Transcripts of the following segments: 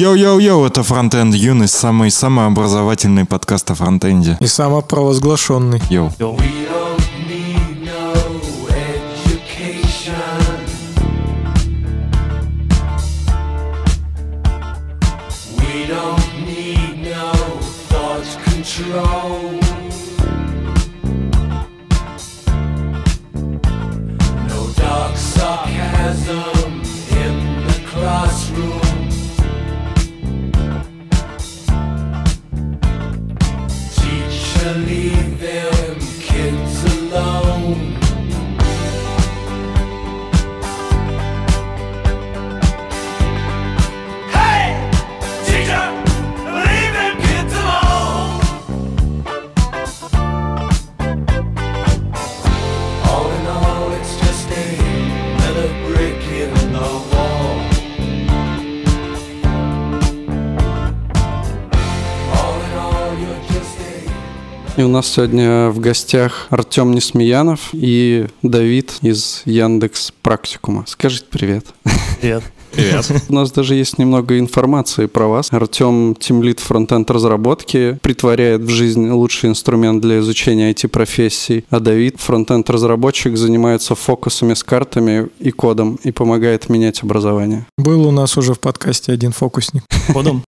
Йоу-йоу-йоу, это Фронтенд Юность, самый-самый образовательный подкаст о фронтенде. И самопровозглашенный. Йоу. We нас сегодня в гостях Артем Несмеянов и Давид из Яндекс Практикума. Скажите привет. Привет. Привет. У нас даже есть немного информации про вас. Артем тимлит фронтенд разработки, притворяет в жизнь лучший инструмент для изучения IT-профессий, а Давид, фронтенд разработчик, занимается фокусами с картами и кодом и помогает менять образование. Был у нас уже в подкасте один фокусник Кодом?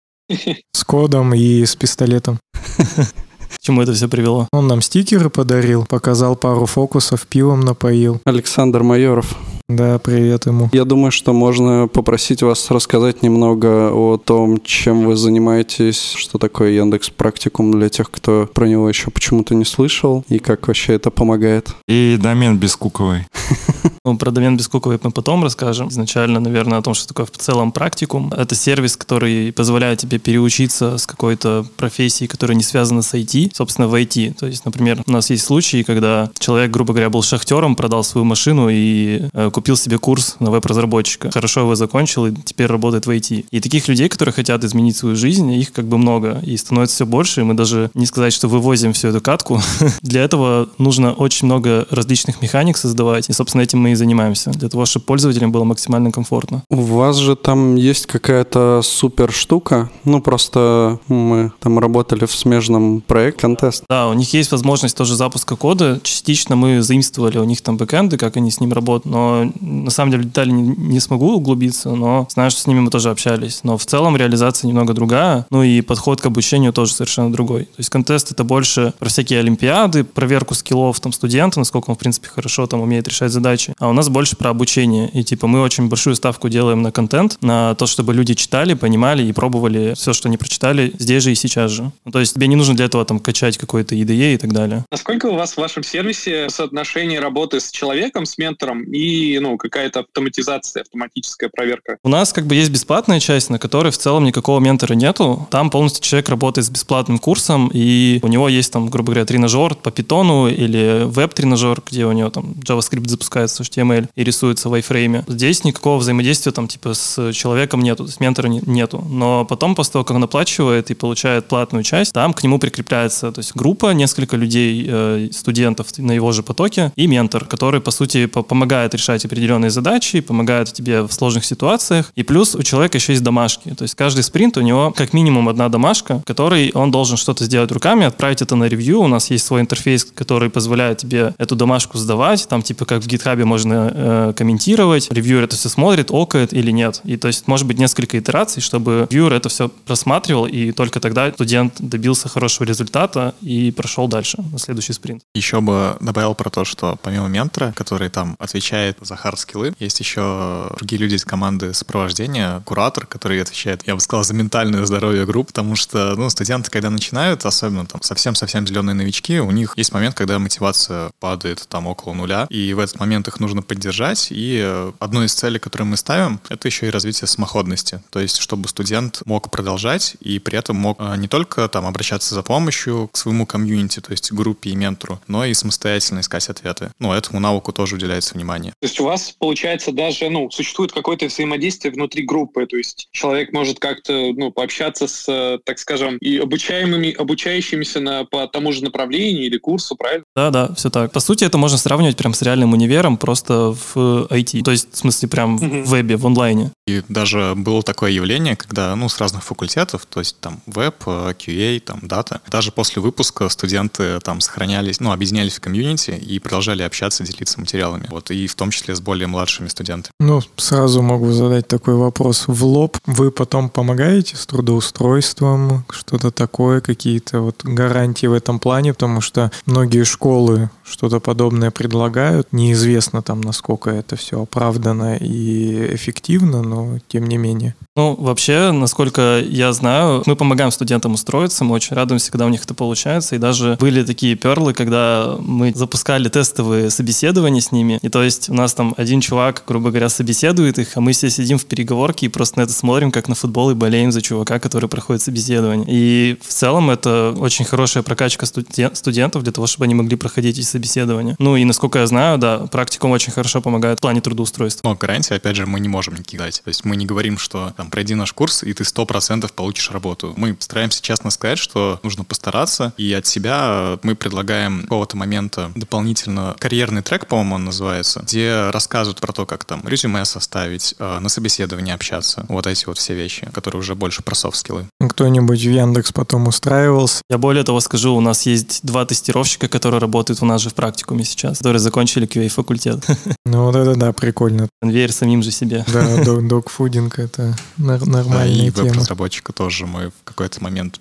с кодом и с пистолетом. К чему это все привело? Он нам стикеры подарил, показал пару фокусов, пивом напоил. Александр Майоров. Да, привет ему. Я думаю, что можно попросить вас рассказать немного о том, чем вы занимаетесь, что такое Яндекс Практикум для тех, кто про него еще почему-то не слышал, и как вообще это помогает. И домен бескуковый. Ну, про домен бескуковый мы потом расскажем. Изначально, наверное, о том, что такое в целом практикум. Это сервис, который позволяет тебе переучиться с какой-то профессии, которая не связана с IT, собственно, в IT. То есть, например, у нас есть случаи, когда человек, грубо говоря, был шахтером, продал свою машину и э, купил себе курс на веб-разработчика. Хорошо его закончил и теперь работает в IT. И таких людей, которые хотят изменить свою жизнь, их как бы много. И становится все больше. И мы даже не сказать, что вывозим всю эту катку. Для этого нужно очень много различных механик создавать. И, собственно, этим мы и занимаемся. Для того, чтобы пользователям было максимально комфортно. У вас же там есть какая-то супер штука. Ну, просто мы там работали в смежном проекте контест. Да, у них есть возможность тоже запуска кода. Частично мы заимствовали у них там бэкэнды, как они с ним работают. Но на самом деле детали не, не смогу углубиться, но знаю, что с ними мы тоже общались. Но в целом реализация немного другая. Ну и подход к обучению тоже совершенно другой. То есть контест это больше про всякие олимпиады, проверку скиллов там студента, насколько он, в принципе, хорошо там умеет решать задачи. А у нас больше про обучение. И типа мы очень большую ставку делаем на контент, на то, чтобы люди читали, понимали и пробовали все, что они прочитали здесь же и сейчас же. Ну, то есть тебе не нужно для этого там качать какой-то IDE и так далее. Насколько у вас в вашем сервисе соотношение работы с человеком, с ментором и ну, какая-то автоматизация, автоматическая проверка? У нас как бы есть бесплатная часть, на которой в целом никакого ментора нету. Там полностью человек работает с бесплатным курсом, и у него есть там, грубо говоря, тренажер по питону или веб-тренажер, где у него там JavaScript запускается, HTML и рисуется в iFrame. Здесь никакого взаимодействия там типа с человеком нету, есть ментора не- нету. Но потом, после того, как он оплачивает и получает платную часть, там к нему прикрепляется то есть группа, несколько людей, э, студентов на его же потоке и ментор, который, по сути, по- помогает решать определенные задачи, помогает тебе в сложных ситуациях. И плюс у человека еще есть домашки. То есть каждый спринт у него как минимум одна домашка, которой он должен что-то сделать руками, отправить это на ревью. У нас есть свой интерфейс, который позволяет тебе эту домашку сдавать. Там типа как в гитхабе можно э, комментировать. Ревьюер это все смотрит, окает или нет. И то есть может быть несколько итераций, чтобы ревьюер это все просматривал, и только тогда студент добился хорошего результата и прошел дальше на следующий спринт. Еще бы добавил про то, что помимо ментора, который там отвечает за хард-скиллы, есть еще другие люди из команды сопровождения, куратор, который отвечает, я бы сказал, за ментальное здоровье групп, потому что, ну, студенты, когда начинают, особенно там совсем-совсем зеленые новички, у них есть момент, когда мотивация падает там около нуля, и в этот момент их нужно поддержать, и э, одной из целей, которую мы ставим, это еще и развитие самоходности, то есть чтобы студент мог продолжать и при этом мог э, не только там обращаться за помощью к своему комьюнити, то есть группе и ментору, но и самостоятельно искать ответы. Ну, этому навыку тоже уделяется внимание. То есть есть у вас, получается, даже, ну, существует какое-то взаимодействие внутри группы, то есть человек может как-то, ну, пообщаться с, э, так скажем, и обучаемыми, обучающимися на, по тому же направлению или курсу, правильно? Да, да, все так. По сути, это можно сравнивать прям с реальным универом, просто в IT. То есть, в смысле, прям в вебе, в онлайне. И даже было такое явление, когда, ну, с разных факультетов, то есть там веб, э, QA, там дата, даже после выпуска студенты там сохранялись, ну, объединялись в комьюнити и продолжали общаться, делиться материалами. Вот, и в том числе с более младшими студентами. Ну, сразу могу задать такой вопрос в лоб. Вы потом помогаете с трудоустройством, что-то такое, какие-то вот гарантии в этом плане, потому что многие школы что-то подобное предлагают. Неизвестно там, насколько это все оправдано и эффективно, но тем не менее. Ну, вообще, насколько я знаю, мы помогаем студентам устроиться, мы очень радуемся, когда у них это получается, и даже были такие перлы, когда мы запускали тестовые собеседования с ними, и то есть у нас там один чувак, грубо говоря, собеседует их, а мы все сидим в переговорке и просто на это смотрим, как на футбол, и болеем за чувака, который проходит собеседование. И в целом это очень хорошая прокачка студен- студентов для того, чтобы они могли проходить эти собеседования. Ну и насколько я знаю, да, практикум очень хорошо помогает в плане трудоустройства. Но гарантии, опять же, мы не можем никаких дать. То есть мы не говорим, что там пройди наш курс, и ты 100% получишь работу. Мы стараемся честно сказать, что нужно постараться, и от себя мы предлагаем какого-то момента дополнительно карьерный трек, по-моему, он называется, где рассказывают про то, как там резюме составить, э, на собеседовании общаться. Вот эти вот все вещи, которые уже больше про софт-скиллы. Кто-нибудь в Яндекс потом устраивался? Я более того скажу, у нас есть два тестировщика, которые работают у нас же в практикуме сейчас, которые закончили QA-факультет. Ну вот это да, прикольно. Конвейер самим же себе. Да, док- докфудинг это Да, и нормальная тема. веб-разработчика тоже мы в какой-то момент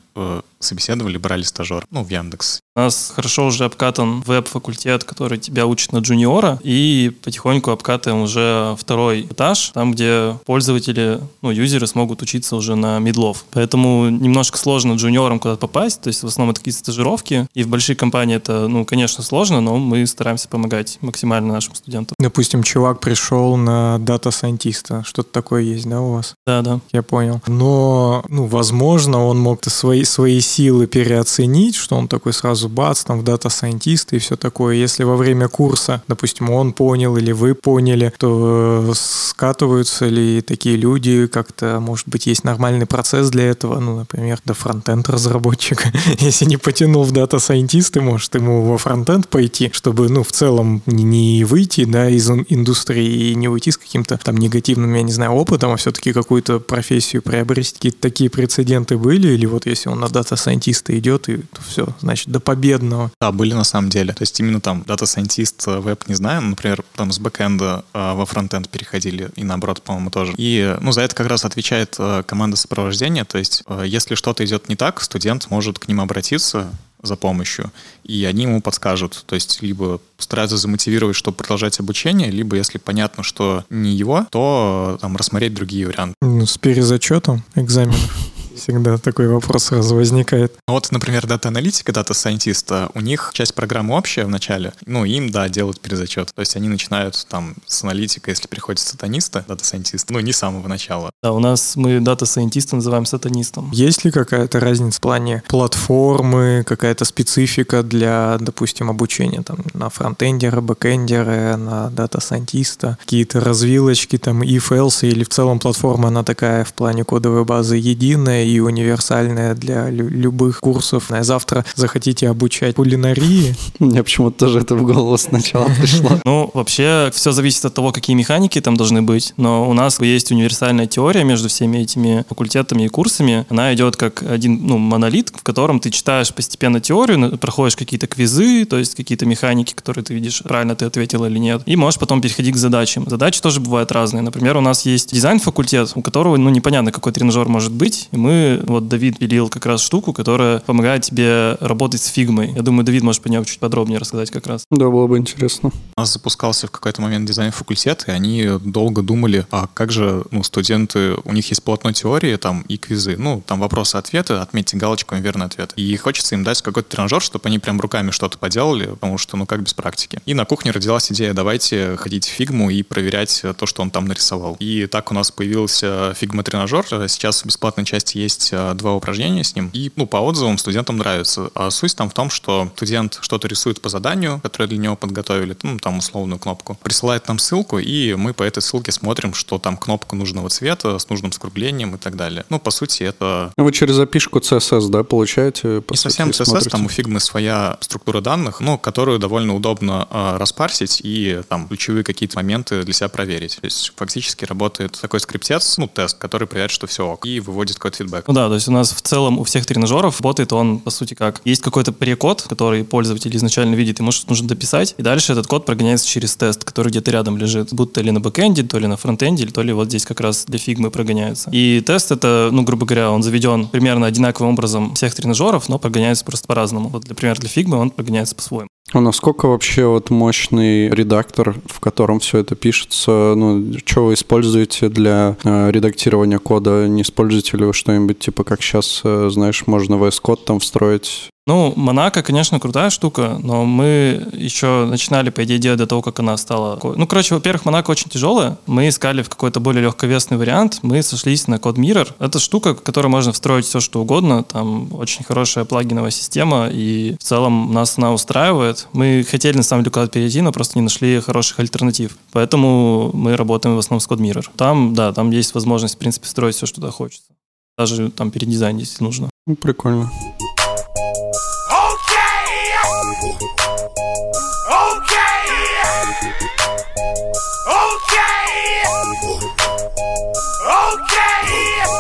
собеседовали, брали стажер, ну, в Яндекс. У нас хорошо уже обкатан веб-факультет, который тебя учит на джуниора, и потихоньку обкатываем уже второй этаж, там, где пользователи, ну, юзеры смогут учиться уже на медлов. Поэтому немножко сложно джуниорам куда-то попасть, то есть в основном это какие-то стажировки, и в большие компании это, ну, конечно, сложно, но мы стараемся помогать максимально нашим студентам. Допустим, чувак пришел на дата-сайентиста. Что-то такое есть, да, у вас? Да, да. Я понял. Но, ну, возможно, он мог свои, свои силы переоценить, что он такой сразу бац, там, в дата-сайентиста и все такое. Если во время курса, допустим, он понял или вы поняли, то э, скатываются ли такие люди, как-то, может быть, есть нормальный процесс для этого, ну, например, до фронтенд разработчика. Если не потянул в дата-сайентисты, может, ему во фронтенд пойти, чтобы, ну, в целом не- выйти, да, из ин- индустрии и не уйти с каким-то там негативным, я не знаю, опытом, а все-таки какую-то профессию приобрести. Какие-то такие прецеденты были? Или вот если он на дата-сайентиста идет, и то все, значит, до победного. Да, были на самом деле. То есть именно там дата-сайентист, э, веб не знаю, например, там с бэкэнда э, во фронтенд переходили, и наоборот, по-моему, тоже. И, ну, за это как раз отвечает э, команда сопровождения, то есть э, если что-то идет не так, студент может к ним обратиться за помощью, и они ему подскажут. То есть либо стараются замотивировать, чтобы продолжать обучение, либо если понятно, что не его, то там рассмотреть другие варианты. Ну, с перезачетом экзаменов. Всегда такой вопрос сразу возникает. Ну Вот, например, дата-аналитика, дата-сайентиста, у них часть программы общая в начале, ну, им, да, делают перезачет. То есть они начинают там с аналитика, если приходит сатаниста, дата-сайентист, ну, не с самого начала. Да, у нас мы дата-сайентиста называем сатанистом. Есть ли какая-то разница в плане платформы, какая-то специфика для, допустим, обучения там на фронтендера, бэкендера, на дата-сайентиста, какие-то развилочки, там, if, else, или в целом платформа, она такая в плане кодовой базы единая и универсальная для лю- любых курсов. А Завтра захотите обучать кулинарии, Мне почему-то тоже это в голову сначала пришло. Ну, вообще, все зависит от того, какие механики там должны быть. Но у нас есть универсальная теория между всеми этими факультетами и курсами. Она идет как один ну, монолит, в котором ты читаешь постепенно теорию, проходишь какие-то квизы, то есть какие-то механики, которые ты видишь, правильно ты ответил или нет. И можешь потом переходить к задачам. Задачи тоже бывают разные. Например, у нас есть дизайн-факультет, у которого, ну, непонятно, какой тренажер может быть. И мы, вот Давид пилил как раз штуку, которая помогает тебе работать с фигмой. Я думаю, Давид может по ней чуть подробнее рассказать как раз. Да, было бы интересно. У нас запускался в какой-то момент дизайн-факультет, и они долго думали, а как же, ну, студенты, у них есть полотно теории там и квизы, ну, там вопросы-ответы, отметьте галочком верный ответ. И хочется им дать какой-то тренажер, чтобы они прям руками что-то поделали, потому что, ну, как без практики. И на кухне родилась идея, давайте ходить в фигму и проверять то, что он там нарисовал. И так у нас появился фигма-тренажер. Сейчас в бесплатной части есть э, два упражнения с ним, и, ну, по отзывам студентам нравится. А суть там в том, что студент что-то рисует по заданию, которое для него подготовили, ну, там условную кнопку, присылает нам ссылку, и мы по этой ссылке смотрим, что там кнопка нужного цвета с нужным скруглением и так далее. Ну, по сути, это... Вы через запишку CSS, да, получаете? По Не сути, совсем CSS, смотрите? там у Figma своя структура данных, ну, которую довольно удобно э, распарсить и там ключевые какие-то моменты для себя проверить. То есть фактически работает такой скриптец, ну, тест, который проверяет, что все ок, и выводит какой-то фидбэк. Ну да, то есть у нас в целом у всех тренажеров работает он, по сути, как есть какой-то прекод, который пользователь изначально видит, ему что-то нужно дописать, и дальше этот код прогоняется через тест, который где-то рядом лежит, будто ли на бэкэнде, то ли на фронтенде, то ли вот здесь как раз для фигмы прогоняется. И тест это, ну, грубо говоря, он заведен примерно одинаковым образом всех тренажеров, но прогоняется просто по-разному. Вот, например, для фигмы он прогоняется по-своему. А насколько вообще вот мощный редактор, в котором все это пишется, ну, что вы используете для э, редактирования кода? Не используете ли вы что-нибудь, типа, как сейчас, э, знаешь, можно VS Code там встроить? Ну, Монако, конечно, крутая штука, но мы еще начинали, по идее, делать до того, как она стала... Ну, короче, во-первых, Монако очень тяжелая. Мы искали в какой-то более легковесный вариант. Мы сошлись на Code Mirror. Это штука, в которой можно встроить все, что угодно. Там очень хорошая плагиновая система, и в целом нас она устраивает. Мы хотели, на самом деле, куда-то перейти, но просто не нашли хороших альтернатив. Поэтому мы работаем в основном с Code Mirror. Там, да, там есть возможность, в принципе, строить все, что туда хочется. Даже там передизайн, если нужно. Ну, прикольно.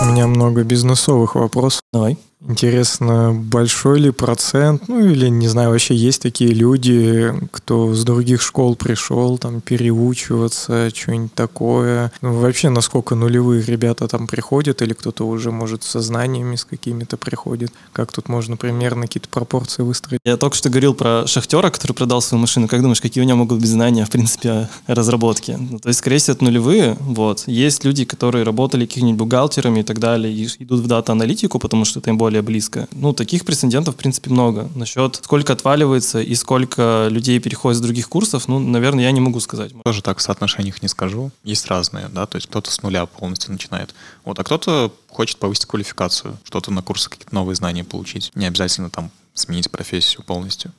Меня много бизнесовых вопросов. Давай. Интересно, большой ли процент, ну или, не знаю, вообще есть такие люди, кто с других школ пришел, там, переучиваться, что-нибудь такое. Ну, вообще, насколько нулевые ребята там приходят, или кто-то уже, может, со знаниями с какими-то приходит. Как тут можно примерно какие-то пропорции выстроить? Я только что говорил про шахтера, который продал свою машину. Как думаешь, какие у него могут быть знания, в принципе, о разработке? Ну, то есть, скорее всего, это нулевые. Вот. Есть люди, которые работали какими-нибудь бухгалтерами и так далее, и идут в дата-аналитику, потому что это им более близко. Ну, таких прецедентов, в принципе, много. Насчет сколько отваливается и сколько людей переходит с других курсов, ну, наверное, я не могу сказать. Тоже так в соотношениях не скажу. Есть разные, да, то есть кто-то с нуля полностью начинает. Вот, а кто-то хочет повысить квалификацию, что-то на курсы какие-то новые знания получить. Не обязательно там сменить профессию полностью.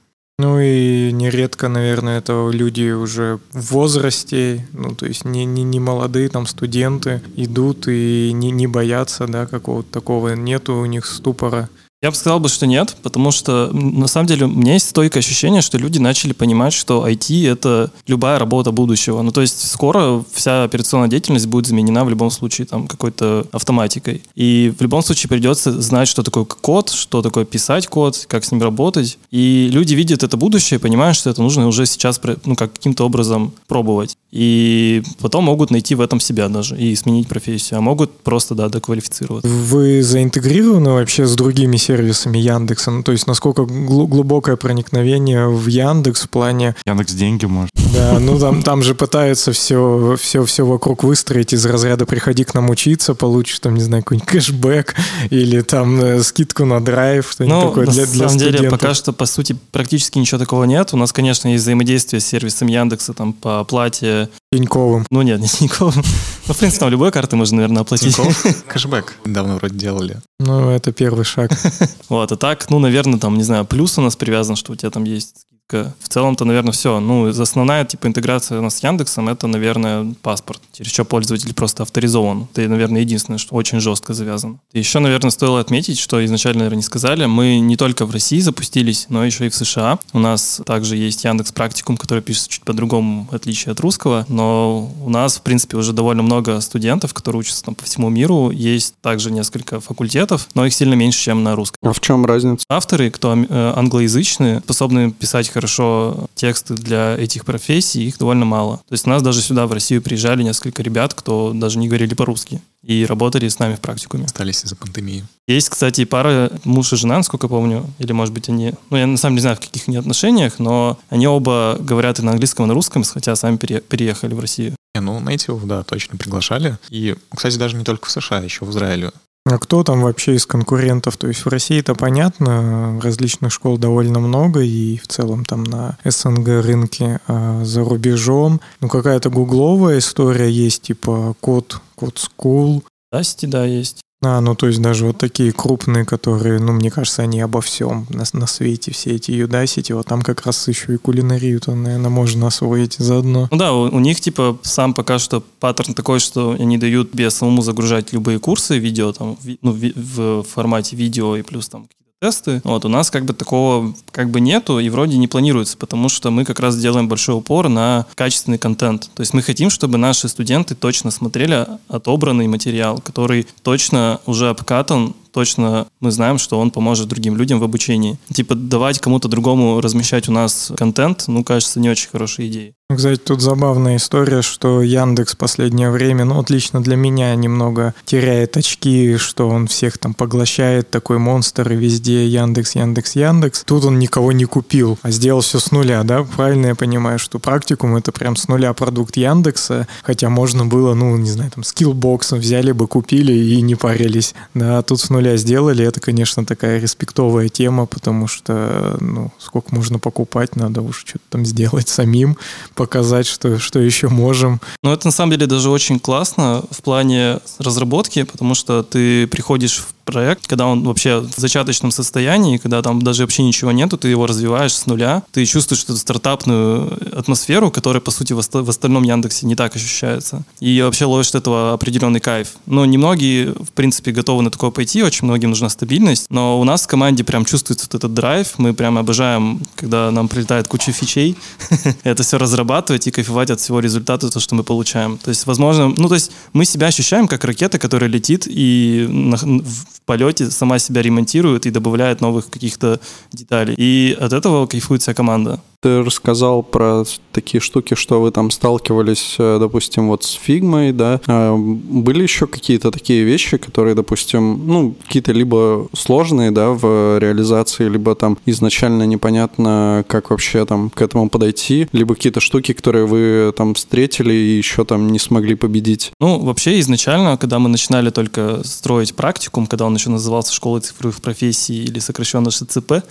Ну и нередко, наверное, это люди уже в возрасте, ну то есть не, не, не молодые там студенты идут и не, не боятся, да, какого-то такого, нету у них ступора. Я бы сказал бы, что нет, потому что на самом деле у меня есть стойкое ощущение, что люди начали понимать, что IT — это любая работа будущего. Ну, то есть скоро вся операционная деятельность будет заменена в любом случае там какой-то автоматикой. И в любом случае придется знать, что такое код, что такое писать код, как с ним работать. И люди видят это будущее, понимают, что это нужно уже сейчас ну, как каким-то образом пробовать. И потом могут найти в этом себя даже и сменить профессию, а могут просто, да, доквалифицироваться. Вы заинтегрированы вообще с другими сервисами Яндекса? Ну, то есть насколько глу- глубокое проникновение в Яндекс в плане, Яндекс деньги может. да, ну там, там же пытаются все, все, все вокруг выстроить из разряда «приходи к нам учиться, получишь там, не знаю, какой-нибудь кэшбэк или там э, скидку на драйв, что-нибудь Ну, такое на для, для самом деле, студентов». пока что, по сути, практически ничего такого нет. У нас, конечно, есть взаимодействие с сервисом Яндекса там по оплате. Тиньковым. Ну, нет, не Тинькофф. Ну, в принципе, там любой карты можно, наверное, оплатить. Тинькофф кэшбэк недавно вроде делали. Ну, это первый шаг. Вот, а так, ну, наверное, там, не знаю, плюс у нас привязан, что у тебя там есть. В целом-то, наверное, все. Ну, основная, типа, интеграция у нас с Яндексом, это, наверное, паспорт. Через что пользователь просто авторизован. Это, наверное, единственное, что очень жестко завязано. Еще, наверное, стоило отметить, что изначально, наверное, не сказали, мы не только в России запустились, но еще и в США. У нас также есть Яндекс Практикум, который пишется чуть по-другому, в отличие от русского, но у нас, в принципе, уже довольно много студентов, которые учатся там по всему миру. Есть также несколько факультетов, но их сильно меньше, чем на русском. А в чем разница? Авторы, кто э, англоязычные, способны писать хорошо тексты для этих профессий, их довольно мало. То есть у нас даже сюда, в Россию, приезжали несколько ребят, кто даже не говорили по-русски и работали с нами в практикуме. Остались из-за пандемии. Есть, кстати, пара муж и жена, насколько я помню, или, может быть, они... Ну, я на самом деле не знаю, в каких они отношениях, но они оба говорят и на английском, и на русском, хотя сами пере- переехали в Россию. Не, ну, Native, да, точно приглашали. И, кстати, даже не только в США, еще в Израиле. А кто там вообще из конкурентов? То есть в России это понятно, различных школ довольно много, и в целом там на СНГ рынке, а за рубежом, ну какая-то гугловая история есть, типа код, код school. Дасти, да, есть. А, ну то есть даже вот такие крупные, которые, ну мне кажется, они обо всем на, на свете, все эти Udacity, вот там как раз еще и кулинарию-то, наверное, можно освоить заодно. Ну да, у, у них типа сам пока что паттерн такой, что они дают без самому загружать любые курсы видео, там, ви- ну, ви- в формате видео и плюс там тесты. Вот, у нас как бы такого как бы нету и вроде не планируется, потому что мы как раз делаем большой упор на качественный контент. То есть мы хотим, чтобы наши студенты точно смотрели отобранный материал, который точно уже обкатан, точно мы знаем, что он поможет другим людям в обучении. Типа давать кому-то другому размещать у нас контент, ну, кажется, не очень хорошей идеей. Ну, Кстати, тут забавная история, что Яндекс последнее время, ну, вот лично для меня немного теряет очки, что он всех там поглощает, такой монстр, и везде Яндекс, Яндекс, Яндекс. Тут он никого не купил, а сделал все с нуля, да? Правильно я понимаю, что практикум это прям с нуля продукт Яндекса, хотя можно было, ну, не знаю, там, Skillbox взяли бы, купили и не парились. Да, а тут с нуля сделали, это, конечно, такая респектовая тема, потому что, ну, сколько можно покупать, надо уж что-то там сделать самим, показать, что, что еще можем. Но это на самом деле даже очень классно в плане разработки, потому что ты приходишь в проект, когда он вообще в зачаточном состоянии, когда там даже вообще ничего нету, ты его развиваешь с нуля, ты чувствуешь эту стартапную атмосферу, которая, по сути, в, в остальном Яндексе не так ощущается. И вообще ловишь от этого определенный кайф. Но немногие, в принципе, готовы на такое пойти, очень многим нужна стабильность, но у нас в команде прям чувствуется вот этот драйв, мы прям обожаем, когда нам прилетает куча фичей, это все разрабатывать и кайфовать от всего результата, то, что мы получаем. То есть, возможно, ну, то есть мы себя ощущаем как ракета, которая летит и на- в полете сама себя ремонтирует и добавляет новых каких-то деталей. И от этого кайфует вся команда. Ты рассказал про такие штуки, что вы там сталкивались, э, допустим, вот с фигмой, да. А Были еще какие-то такие вещи, которые, допустим, ну, какие-то либо сложные, да, в реализации, либо там изначально непонятно, как вообще там к этому подойти, либо какие-то штуки, которые вы там встретили и еще там не смогли победить. Ну, вообще, изначально, когда мы начинали только строить практикум, когда он еще назывался «Школа цифровых профессий» или сокращенно ШЦП,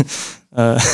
э,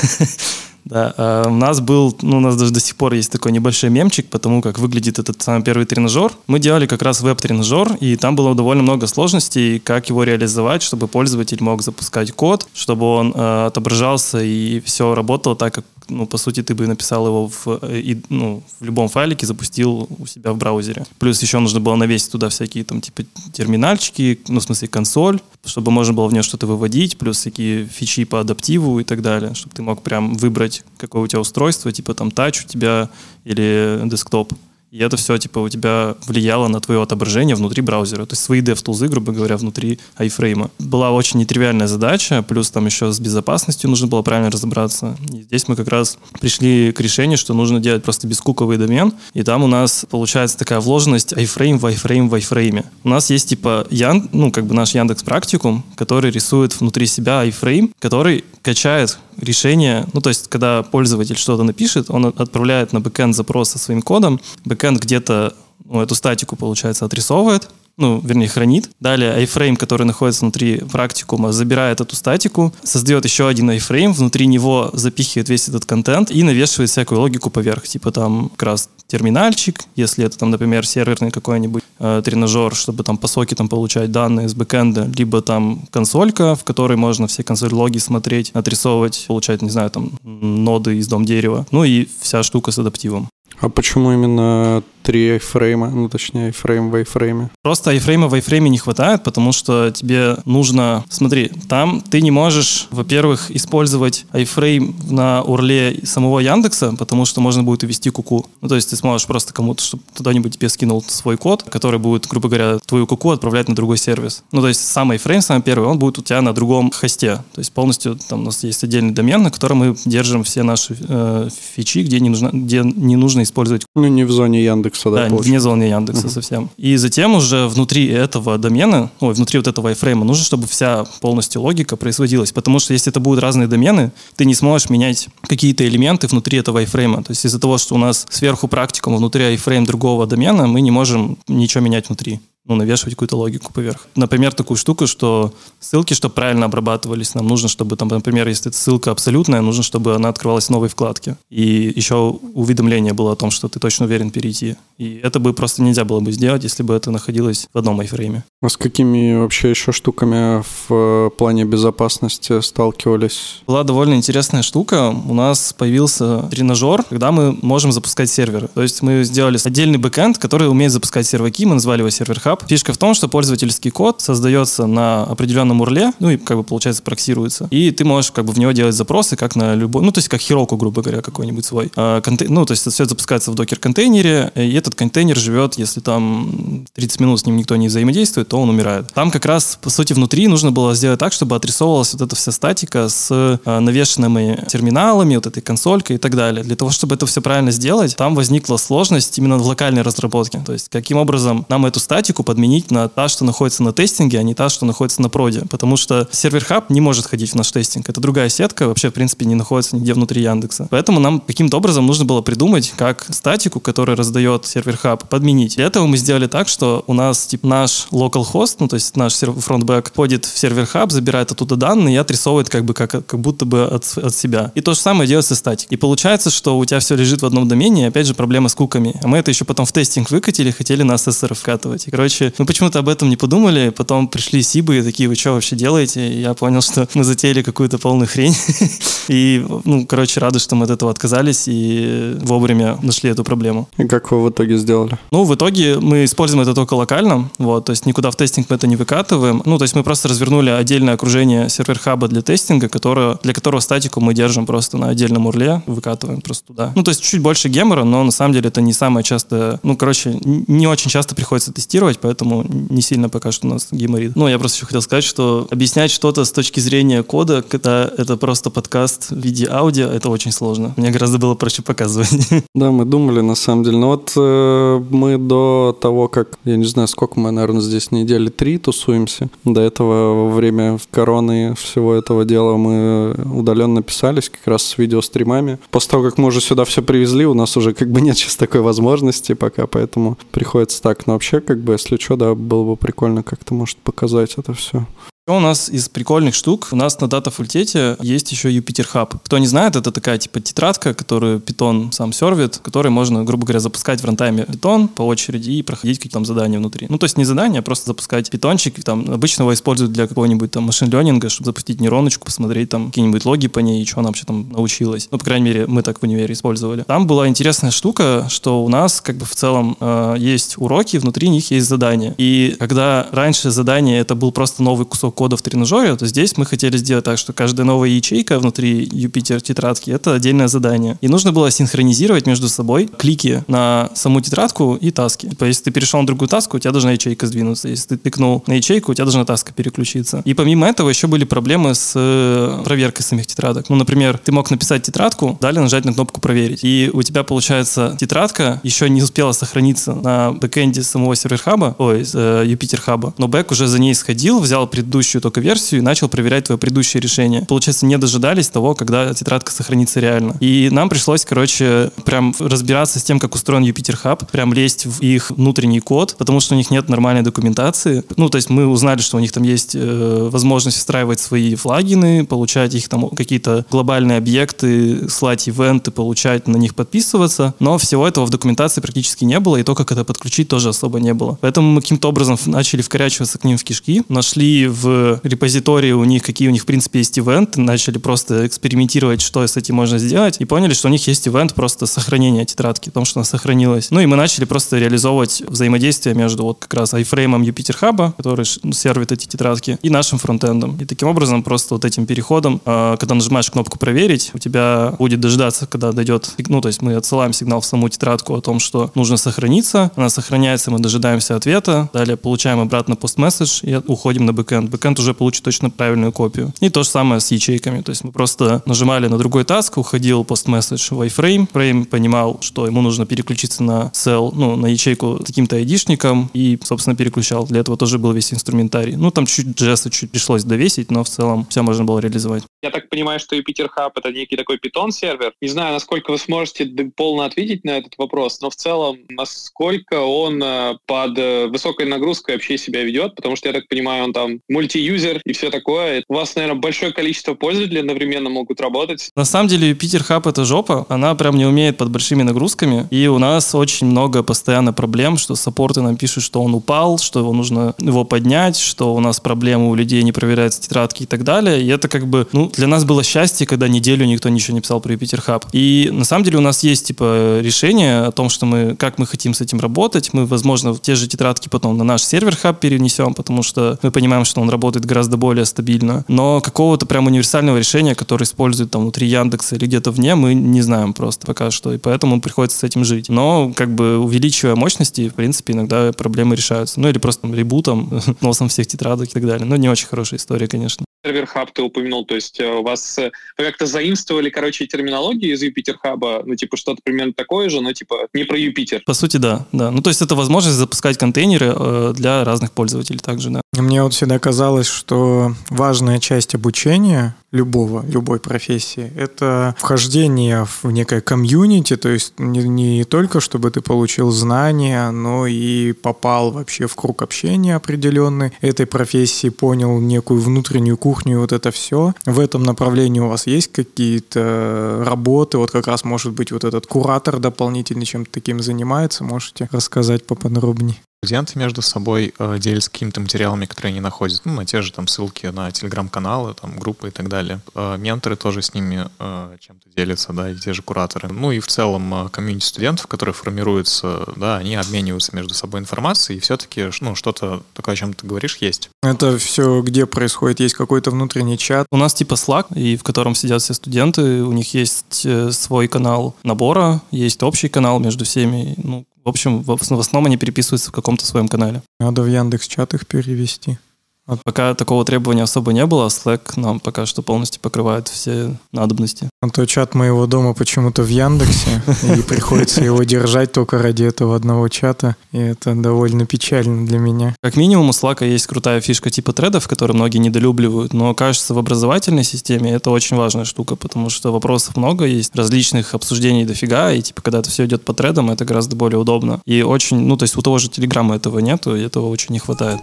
Да, э, у нас был, ну, у нас даже до сих пор есть такой небольшой мемчик по тому, как выглядит этот самый первый тренажер. Мы делали как раз веб-тренажер, и там было довольно много сложностей, как его реализовать, чтобы пользователь мог запускать код, чтобы он э, отображался и все работало так, как, ну, по сути, ты бы написал его в, э, и, ну, в любом файлике, запустил у себя в браузере. Плюс еще нужно было навесить туда всякие там типа терминальчики, ну, в смысле консоль, чтобы можно было в нее что-то выводить, плюс всякие фичи по адаптиву и так далее, чтобы ты мог прям выбрать, какое у тебя устройство, типа там тач у тебя или десктоп. И это все, типа, у тебя влияло на твое отображение внутри браузера. То есть свои DevTools, грубо говоря, внутри iFrame. Была очень нетривиальная задача, плюс там еще с безопасностью нужно было правильно разобраться. И здесь мы как раз пришли к решению, что нужно делать просто бескуковый домен. И там у нас получается такая вложенность iFrame в iFrame в iFrame. У нас есть, типа, Ян, ну, как бы наш Яндекс Практикум, который рисует внутри себя iFrame, который качает решение, ну, то есть, когда пользователь что-то напишет, он отправляет на бэкэнд запрос со своим кодом, бэкэнд где-то ну, эту статику, получается, отрисовывает, ну, вернее, хранит. Далее iFrame, который находится внутри практикума, забирает эту статику, создает еще один iFrame, внутри него запихивает весь этот контент и навешивает всякую логику поверх. Типа там как раз терминальчик, если это там, например, серверный какой-нибудь э, тренажер, чтобы там по сокетам получать данные с бэкэнда, либо там консолька, в которой можно все консоль-логи смотреть, отрисовывать, получать, не знаю, там ноды из дом дерева. Ну и вся штука с адаптивом. А почему именно три айфрейма, ну точнее айфрейм в айфрейме? Просто айфрейма в айфрейме не хватает, потому что тебе нужно... Смотри, там ты не можешь, во-первых, использовать айфрейм на урле самого Яндекса, потому что можно будет увести куку. Ну, то есть ты сможешь просто кому-то, чтобы туда-нибудь тебе скинул свой код, который будет, грубо говоря, твою куку отправлять на другой сервис. Ну, то есть сам айфрейм, самый первый, он будет у тебя на другом хосте. То есть полностью там у нас есть отдельный домен, на котором мы держим все наши э, фичи, где не, нужно, где не нужно использовать Ну, не в зоне Яндекса, да, да, получается? вне зоны Яндекса совсем. И затем уже внутри этого домена, ой, внутри вот этого iframe нужно, чтобы вся полностью логика производилась. Потому что если это будут разные домены, ты не сможешь менять какие-то элементы внутри этого iframe. То есть из-за того, что у нас сверху практикум, внутри iframe другого домена, мы не можем ничего менять внутри. Ну, навешивать какую-то логику поверх. Например, такую штуку, что ссылки, чтобы правильно обрабатывались, нам нужно, чтобы там, например, если это ссылка абсолютная, нужно, чтобы она открывалась в новой вкладке. И еще уведомление было о том, что ты точно уверен перейти. И это бы просто нельзя было бы сделать, если бы это находилось в одном айфрейме. А с какими вообще еще штуками в э, плане безопасности сталкивались? Была довольно интересная штука. У нас появился тренажер, когда мы можем запускать серверы. То есть мы сделали отдельный бэкэнд, который умеет запускать серваки, мы назвали его server hub. Фишка в том, что пользовательский код создается на определенном урле, ну и как бы получается проксируется. И ты можешь как бы в него делать запросы, как на любой, ну то есть как Heroku, грубо говоря, какой-нибудь свой. А, конте... Ну то есть все запускается в докер-контейнере, и этот контейнер живет, если там 30 минут с ним никто не взаимодействует, то он умирает. Там как раз, по сути, внутри нужно было сделать так, чтобы отрисовывалась вот эта вся статика с э, навешенными терминалами, вот этой консолькой и так далее. Для того, чтобы это все правильно сделать, там возникла сложность именно в локальной разработке. То есть каким образом нам эту статику подменить на та, что находится на тестинге, а не та, что находится на проде. Потому что сервер-хаб не может ходить в наш тестинг. Это другая сетка, вообще, в принципе, не находится нигде внутри Яндекса. Поэтому нам каким-то образом нужно было придумать, как статику, которую раздает сервер-хаб, подменить. Для этого мы сделали так, что у нас типа наш localhost, ну то есть наш фронтбэк, ходит в сервер-хаб, забирает оттуда данные и отрисовывает как бы как, как будто бы от, от себя. И то же самое делается с статикой. И получается, что у тебя все лежит в одном домене, и опять же проблема с куками. А мы это еще потом в тестинг выкатили, хотели на SSR вкатывать. И, короче, мы почему-то об этом не подумали, потом пришли СИБы и такие, вы что вообще делаете? И я понял, что мы затеяли какую-то полную хрень. И, ну, короче, рады, что мы от этого отказались и вовремя нашли эту проблему. И как вы в итоге сделали? Ну, в итоге мы используем это только локально, вот, то есть никуда в тестинг мы это не выкатываем. Ну, то есть мы просто развернули отдельное окружение сервер-хаба для тестинга, которое, для которого статику мы держим просто на отдельном урле, выкатываем просто туда. Ну, то есть чуть больше гемора, но на самом деле это не самое часто, ну, короче, не очень часто приходится тестировать, поэтому не сильно пока что у нас геморит. Ну, я просто еще хотел сказать, что объяснять что-то с точки зрения кода, когда это просто подкаст в виде аудио, это очень сложно. Мне гораздо было проще показывать. Да, мы думали на самом деле. Но вот э, мы до того, как, я не знаю, сколько мы, наверное, здесь недели три тусуемся. До этого во время короны всего этого дела мы удаленно писались как раз с видеостримами. После того, как мы уже сюда все привезли, у нас уже как бы нет сейчас такой возможности пока, поэтому приходится так. Но вообще, как бы, если что, да, было бы прикольно как-то, может, показать это все. У нас из прикольных штук? У нас на дата факультете есть еще Юпитер Hub. Кто не знает, это такая типа тетрадка, которую Python сам сервит, которой можно, грубо говоря, запускать в рантайме Python по очереди и проходить какие-то там задания внутри. Ну, то есть не задания, а просто запускать питончик. Там обычно его используют для какого-нибудь там машин-ленинга, чтобы запустить нейроночку, посмотреть там какие-нибудь логи по ней и что она вообще там научилась. Ну, по крайней мере, мы так в универе использовали. Там была интересная штука, что у нас как бы в целом э, есть уроки, внутри них есть задания. И когда раньше задание это был просто новый кусок кода в тренажере, то здесь мы хотели сделать так, что каждая новая ячейка внутри Jupyter тетрадки — это отдельное задание. И нужно было синхронизировать между собой клики на саму тетрадку и таски. Типа, если ты перешел на другую таску, у тебя должна ячейка сдвинуться. Если ты тыкнул на ячейку, у тебя должна таска переключиться. И помимо этого еще были проблемы с э, проверкой самих тетрадок. Ну, например, ты мог написать тетрадку, далее нажать на кнопку «Проверить». И у тебя, получается, тетрадка еще не успела сохраниться на бэкэнде самого сервер-хаба, ой, э, Jupyter-хаба, но бэк уже за ней сходил, взял предыдущую только версию и начал проверять твое предыдущее решение. Получается, не дожидались того, когда тетрадка сохранится реально. И нам пришлось, короче, прям разбираться с тем, как устроен Юпитер Хаб, прям лезть в их внутренний код, потому что у них нет нормальной документации. Ну, то есть мы узнали, что у них там есть э, возможность встраивать свои флагины, получать их там какие-то глобальные объекты, слать ивенты, получать на них подписываться, но всего этого в документации практически не было, и то, как это подключить, тоже особо не было. Поэтому мы каким-то образом начали вкорячиваться к ним в кишки, нашли в репозитории у них, какие у них, в принципе, есть ивенты, начали просто экспериментировать, что с этим можно сделать, и поняли, что у них есть ивент просто сохранения тетрадки, потому что она сохранилась. Ну и мы начали просто реализовывать взаимодействие между вот как раз iFrame Jupyter Hub, который ну, сервит эти тетрадки, и нашим фронтендом. И таким образом просто вот этим переходом, а, когда нажимаешь кнопку «Проверить», у тебя будет дождаться, когда дойдет, ну то есть мы отсылаем сигнал в саму тетрадку о том, что нужно сохраниться, она сохраняется, мы дожидаемся ответа, далее получаем обратно post message и уходим на бэкэнд. Бэкэнд уже получит точно правильную копию. И то же самое с ячейками. То есть мы просто нажимали на другой таск, уходил post message в iframe, фрейм понимал, что ему нужно переключиться на cell, ну, на ячейку таким-то айдишником, и, собственно, переключал. Для этого тоже был весь инструментарий. Ну, там чуть JS чуть пришлось довесить, но в целом все можно было реализовать. Я так понимаю, что Юпитер Хаб — это некий такой Python-сервер. Не знаю, насколько вы сможете полно ответить на этот вопрос, но в целом, насколько он э, под э, высокой нагрузкой вообще себя ведет, потому что, я так понимаю, он там мультиюзер и все такое. У вас, наверное, большое количество пользователей одновременно могут работать. На самом деле Jupyter Hub это жопа, она прям не умеет под большими нагрузками, и у нас очень много постоянно проблем, что саппорты нам пишут, что он упал, что его нужно его поднять, что у нас проблемы у людей не проверяются тетрадки и так далее, и это как бы, ну, для нас было счастье, когда неделю никто ничего не писал про Jupyter Hub. И на самом деле у нас есть, типа, решение о том, что мы, как мы хотим с этим работать, мы, возможно, те же тетрадки потом на наш сервер хаб перенесем, потому что мы понимаем, что он работает гораздо более стабильно, но какого-то прям универсального решения, которое использует там внутри Яндекса или где-то вне, мы не знаем просто пока что, и поэтому приходится с этим жить. Но, как бы, увеличивая мощности, в принципе, иногда проблемы решаются. Ну, или просто там, ребутом, носом всех тетрадок и так далее. Но не очень хорошая история, конечно. Сервер хаб ты упомянул, то есть э, у вас э, вы как-то заимствовали, короче, терминологию из Юпитер хаба, ну, типа, что-то примерно такое же, но, типа, не про Юпитер. По сути, да, да. Ну, то есть это возможность запускать контейнеры э, для разных пользователей также, да. Мне вот всегда казалось, что важная часть обучения любого, любой профессии, это вхождение в некое комьюнити, то есть не, не только чтобы ты получил знания, но и попал вообще в круг общения определенный этой профессии, понял некую внутреннюю кухню, вот это все. В этом направлении у вас есть какие-то работы, вот как раз может быть вот этот куратор дополнительный чем-то таким занимается, можете рассказать поподробнее. Студенты между собой э, делятся какими-то материалами, которые они находят, ну, на те же там ссылки на телеграм-каналы, там, группы и так далее. Э, менторы тоже с ними э, чем-то делятся, да, и те же кураторы. Ну и в целом э, комьюнити студентов, которые формируются, да, они обмениваются между собой информацией, и все-таки, ну, что-то такое, о чем ты говоришь, есть. Это все где происходит? Есть какой-то внутренний чат? У нас типа Slack, и в котором сидят все студенты, у них есть э, свой канал набора, есть общий канал между всеми, ну, в общем, в основном они переписываются в каком-то своем канале. Надо в Яндекс чат их перевести. А Пока такого требования особо не было, Slack нам пока что полностью покрывает все надобности. А то чат моего дома почему-то в Яндексе, и приходится его держать только ради этого одного чата, и это довольно печально для меня. Как минимум у Slack есть крутая фишка типа тредов, которые многие недолюбливают, но кажется в образовательной системе это очень важная штука, потому что вопросов много, есть различных обсуждений дофига, и типа когда это все идет по тредам, это гораздо более удобно. И очень, ну то есть у того же Телеграма этого нету, и этого очень не хватает.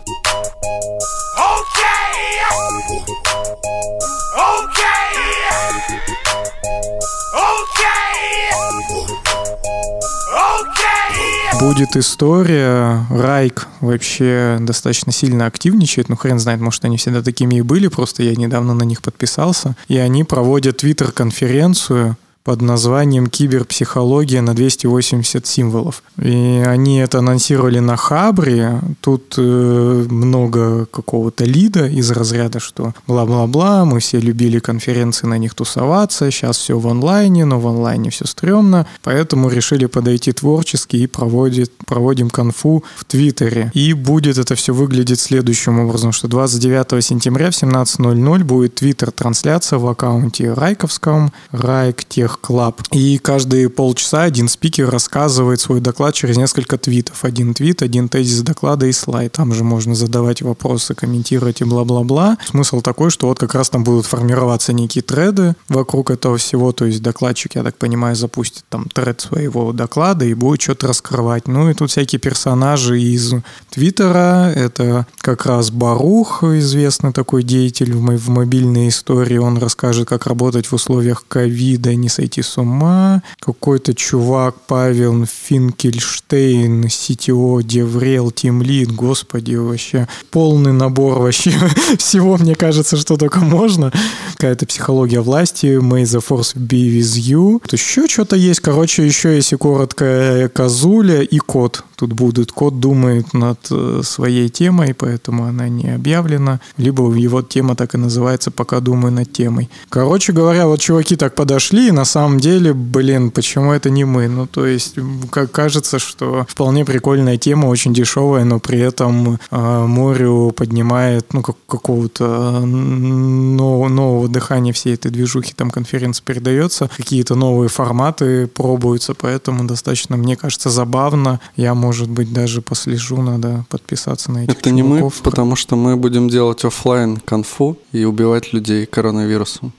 Будет история, Райк вообще достаточно сильно активничает, ну хрен знает, может они всегда такими и были, просто я недавно на них подписался, и они проводят твиттер-конференцию, под названием «Киберпсихология на 280 символов». И они это анонсировали на Хабре. Тут э, много какого-то лида из разряда, что бла-бла-бла, мы все любили конференции, на них тусоваться, сейчас все в онлайне, но в онлайне все стрёмно, поэтому решили подойти творчески и проводит, проводим конфу в Твиттере. И будет это все выглядеть следующим образом, что 29 сентября в 17.00 будет Твиттер-трансляция в аккаунте Райковском, Райк Tech Club. И каждые полчаса один спикер рассказывает свой доклад через несколько твитов. Один твит, один тезис доклада и слайд. Там же можно задавать вопросы, комментировать и бла-бла-бла. Смысл такой, что вот как раз там будут формироваться некие треды вокруг этого всего. То есть докладчик, я так понимаю, запустит там тред своего доклада и будет что-то раскрывать. Ну и тут всякие персонажи из Твиттера. Это как раз Барух, известный такой деятель в, мо- в мобильной истории. Он расскажет, как работать в условиях ковида, не сойти с ума. Какой-то чувак Павел Финкельштейн, CTO, DevRel, тимлид, господи, вообще полный набор вообще всего, мне кажется, что только можно. Какая-то психология власти, May the force be with you. То еще что-то есть, короче, еще если коротко, Казуля и кот. Тут будут. Код думает над э, своей темой, поэтому она не объявлена. Либо его тема так и называется «Пока думаю над темой». Короче говоря, вот чуваки так подошли, и на самом деле, блин, почему это не мы? Ну, то есть, как кажется, что вполне прикольная тема, очень дешевая, но при этом э, Морю поднимает, ну, как, какого-то нового, нового дыхания всей этой движухи, там конференция передается, какие-то новые форматы пробуются, поэтому достаточно, мне кажется, забавно. Я, может быть, даже послежу, надо подписаться на этих Это не мы, потому что мы будем делать оффлайн конфу и убивать людей коронавирусом.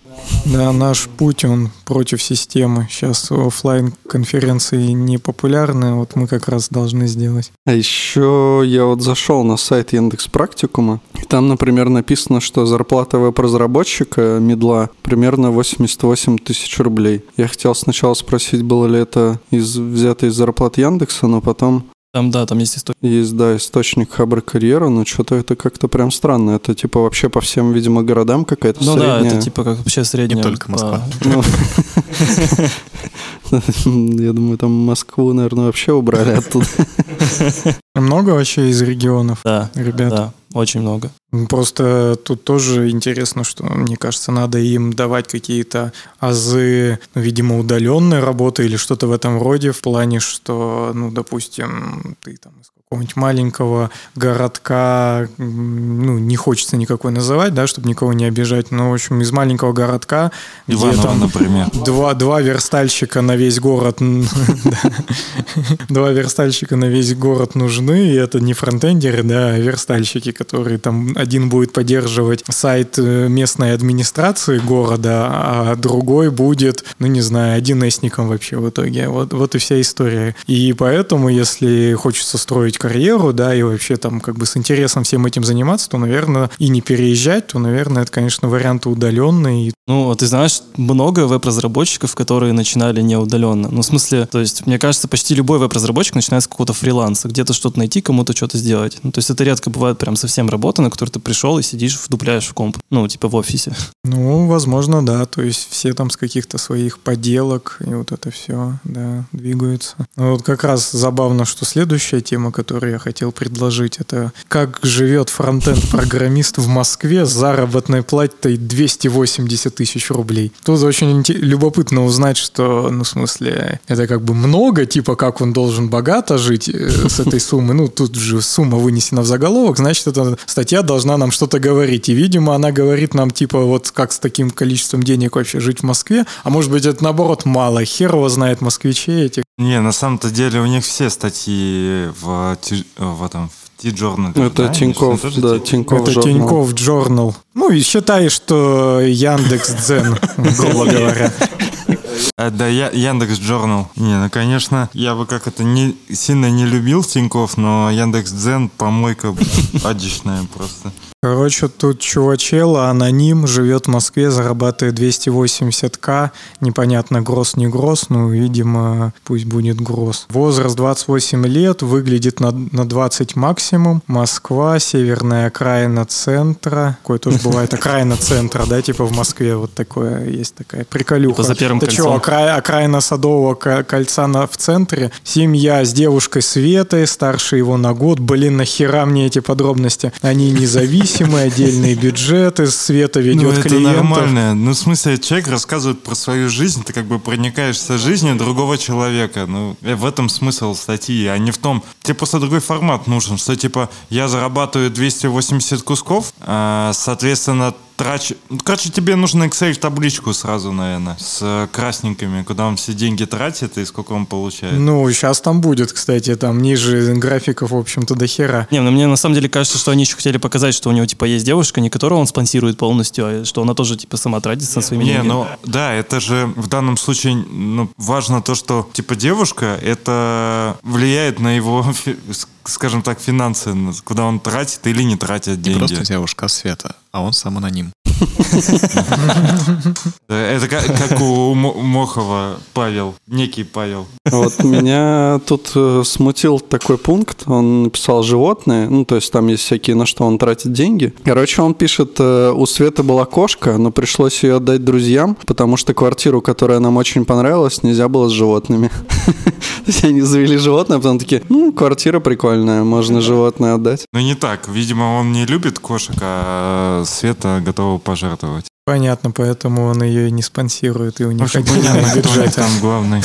Да, наш путь, он против системы. Сейчас оффлайн конференции не популярны, вот мы как раз должны сделать. А еще я вот зашел на сайт Яндекс Практикума, и там, например, написано, что зарплата веб-разработчика мидла примерно 88 тысяч рублей. Я хотел сначала спросить, было ли это из, взято из зарплат Яндекса, но потом Там, да, там есть история. есть, да, источник Хабр Карьера, но что-то это как-то прям странно. Это типа вообще по всем, видимо, городам какая-то Ну да, средняя. это типа как вообще средняя. только по- Москва. Ну, Я думаю, там Москву, наверное, вообще убрали оттуда. Много вообще из регионов, Да, ребят? да, очень много. Просто тут тоже интересно, что, мне кажется, надо им давать какие-то азы, видимо, удаленной работы или что-то в этом роде, в плане, что, ну, допустим, ты там из какого-нибудь маленького городка, ну, не хочется никакой называть, да, чтобы никого не обижать, но, в общем, из маленького городка, где Иванова, там например. два, два верстальщика на весь город, два верстальщика на весь город нужны, и это не фронтендеры, да, а верстальщики, которые там один будет поддерживать сайт э, местной администрации города, а другой будет, ну не знаю, один эсником вообще в итоге. Вот, вот и вся история. И поэтому, если хочется строить карьеру, да, и вообще там как бы с интересом всем этим заниматься, то, наверное, и не переезжать, то, наверное, это, конечно, варианты удаленные, Ну, ты знаешь, много веб-разработчиков, которые начинали не удаленно. Ну, в смысле, то есть, мне кажется, почти любой веб-разработчик начинает с какого-то фриланса, где-то что-то найти, кому-то что-то сделать. Ну, то есть, это редко бывает прям совсем работа, на которую ты пришел и сидишь, вдупляешь в комп. Ну, типа в офисе. Ну, возможно, да. То есть все там с каких-то своих поделок и вот это все, да, двигаются. Ну, вот как раз забавно, что следующая тема, которую я хотел предложить, это как живет фронтенд-программист в Москве заработной платой 280 тысяч рублей. Тут очень любопытно узнать, что, ну, в смысле, это как бы много, типа, как он должен богато жить э, с этой суммы. Ну, тут же сумма вынесена в заголовок, значит, эта статья должна нам что-то говорить. И, видимо, она говорит нам, типа, вот как с таким количеством денег вообще жить в Москве. А может быть, это наоборот мало. Хер его знает москвичей этих. Не, на самом-то деле у них все статьи в, в этом в T-Journal. Это да? Тиньков, да, Тиньков это журнал. Тиньков Journal. Ну, и считай, что Яндекс Дзен, грубо говоря. А, да, я, Яндекс Journal. Не, ну, конечно, я бы как это не сильно не любил Тиньков, но Яндекс Дзен помойка адичная просто. Короче, тут чувачела, аноним, живет в Москве, зарабатывает 280к. Непонятно, гроз, не гроз, ну, видимо, пусть будет гроз. Возраст 28 лет, выглядит на, на 20 максимум. Москва, северная окраина центра. Какое тоже бывает окраина центра, да, типа в Москве вот такое, есть такая приколюха. Типа за первым кольцом. Что, окра- окраина Садового ко- кольца на, в центре? Семья с девушкой Светой, старше его на год. Блин, нахера мне эти подробности? Они независимые, отдельные бюджеты, Света ведет ну, это клиентов. нормально. Ну, в смысле, человек рассказывает про свою жизнь, ты как бы проникаешься жизнью другого человека. Ну, э, в этом смысл статьи, а не в том... Тебе просто другой формат нужен, что, типа, я зарабатываю 280 кусков, а, соответственно, трачу... Ну, короче, тебе нужно Excel-табличку сразу, наверное, с э, красненькими, куда он все деньги тратит и сколько он получает. Ну, сейчас там будет, кстати, там ниже графиков, в общем-то, до хера. Не, ну мне на самом деле кажется, что они еще хотели показать, что у него типа есть девушка, не которую он спонсирует полностью, а что она тоже типа сама тратится на своими Не, деньгами. ну да, это же в данном случае ну, важно то, что типа девушка, это влияет на его, скажем так, финансы, куда он тратит или не тратит Не деньги. просто девушка Света, а он сам аноним. Это как, у Мо- Мохова Павел, некий Павел. Вот меня тут э, смутил такой пункт. Он написал животные, ну, то есть там есть всякие, на что он тратит деньги. Короче, он пишет, э, у Светы была кошка, но пришлось ее отдать друзьям, потому что квартиру, которая нам очень понравилась, нельзя было с животными. То есть они завели животное, а потом такие, ну, квартира прикольная, можно животное отдать. Но не так. Видимо, он не любит кошек, а Света готова пожертвовать. Понятно, поэтому он ее и не спонсирует, и у них отдельный бюджет. там главный.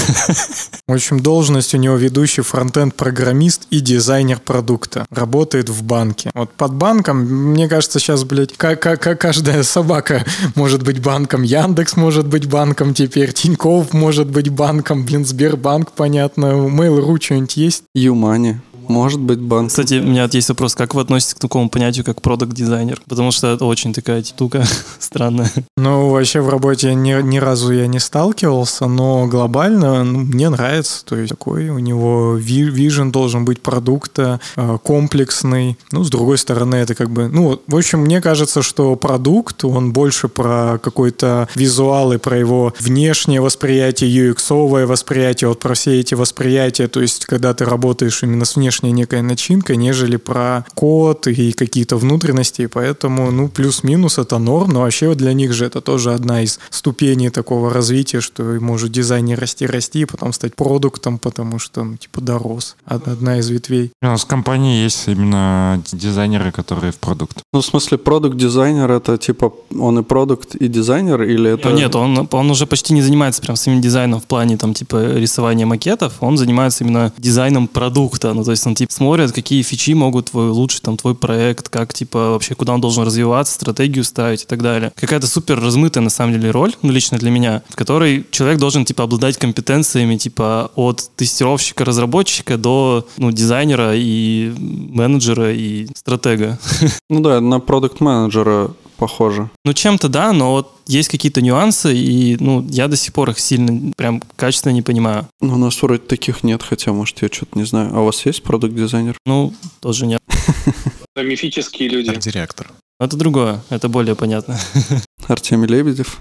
В общем, должность у него ведущий фронтенд-программист и дизайнер продукта. Работает в банке. Вот под банком, мне кажется, сейчас, блядь, как, как, как каждая собака может быть банком. Яндекс может быть банком теперь. Тиньков может быть банком. Блин, Сбербанк, понятно. Mail.ru что-нибудь есть? Юмани. Может быть, банк. Кстати, у меня есть вопрос, как вы относитесь к такому понятию, как продукт-дизайнер? Потому что это очень такая штука странная. Ну, вообще в работе ни, ни разу я не сталкивался, но глобально ну, мне нравится. То есть такой у него ви- вижен должен быть продукта э, комплексный. Ну, с другой стороны, это как бы... Ну, вот, в общем, мне кажется, что продукт, он больше про какой-то визуал и про его внешнее восприятие, UX-овое восприятие, вот про все эти восприятия. То есть, когда ты работаешь именно с внешней некой начинкой, нежели про код и какие-то внутренности. И Поэтому, ну, плюс-минус это норм, но вообще вот для них же это тоже одна из ступеней такого развития, что может дизайнер расти, расти, и потом стать продуктом, потому что, ну, типа, дорос. Од- Одна из ветвей. У нас в компании есть именно дизайнеры, которые в продукт. Ну, в смысле, продукт-дизайнер это типа он и продукт, и дизайнер, или это... Нет, он, он уже почти не занимается прям самим дизайном в плане там типа рисования макетов, он занимается именно дизайном продукта. Ну, то есть он типа смотрит, какие фичи могут твой улучшить там твой проект, как типа вообще куда он должен развиваться, стратегию ставить и так далее. Какая-то супер размытая на самом деле роль, ну лично для меня, в которой человек должен типа обладать компетенциями типа от тестировщика, разработчика до ну, дизайнера и менеджера и стратега. Ну да, на продукт-менеджера похоже. Ну, чем-то да, но вот есть какие-то нюансы, и ну, я до сих пор их сильно, прям качественно не понимаю. Ну, у нас вроде таких нет, хотя, может, я что-то не знаю. А у вас есть продукт-дизайнер? Ну, тоже нет. Это мифические люди. Арт-директор. Но Это другое, это более понятно. Артемий Лебедев?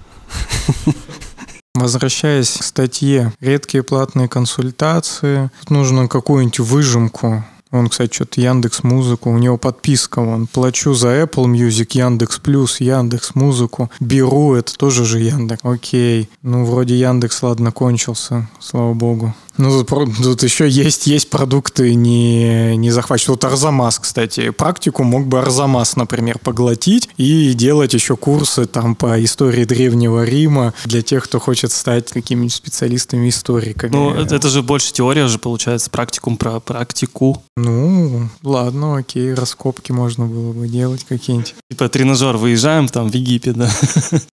Возвращаясь к статье «Редкие платные консультации», тут нужно какую-нибудь выжимку. Он, кстати, что-то Яндекс Музыку, у него подписка, он плачу за Apple Music, Яндекс Плюс, Яндекс Музыку, беру, это тоже же Яндекс. Окей, ну вроде Яндекс, ладно, кончился, слава богу. Ну, тут, еще есть, есть продукты не, не захвачены. Вот Арзамас, кстати. Практику мог бы Арзамас, например, поглотить и делать еще курсы там по истории Древнего Рима для тех, кто хочет стать какими-нибудь специалистами, историками. Ну, это, это же больше теория же получается, практикум про практику. Ну, ладно, окей, раскопки можно было бы делать какие-нибудь. Типа тренажер, выезжаем там в Египет, да.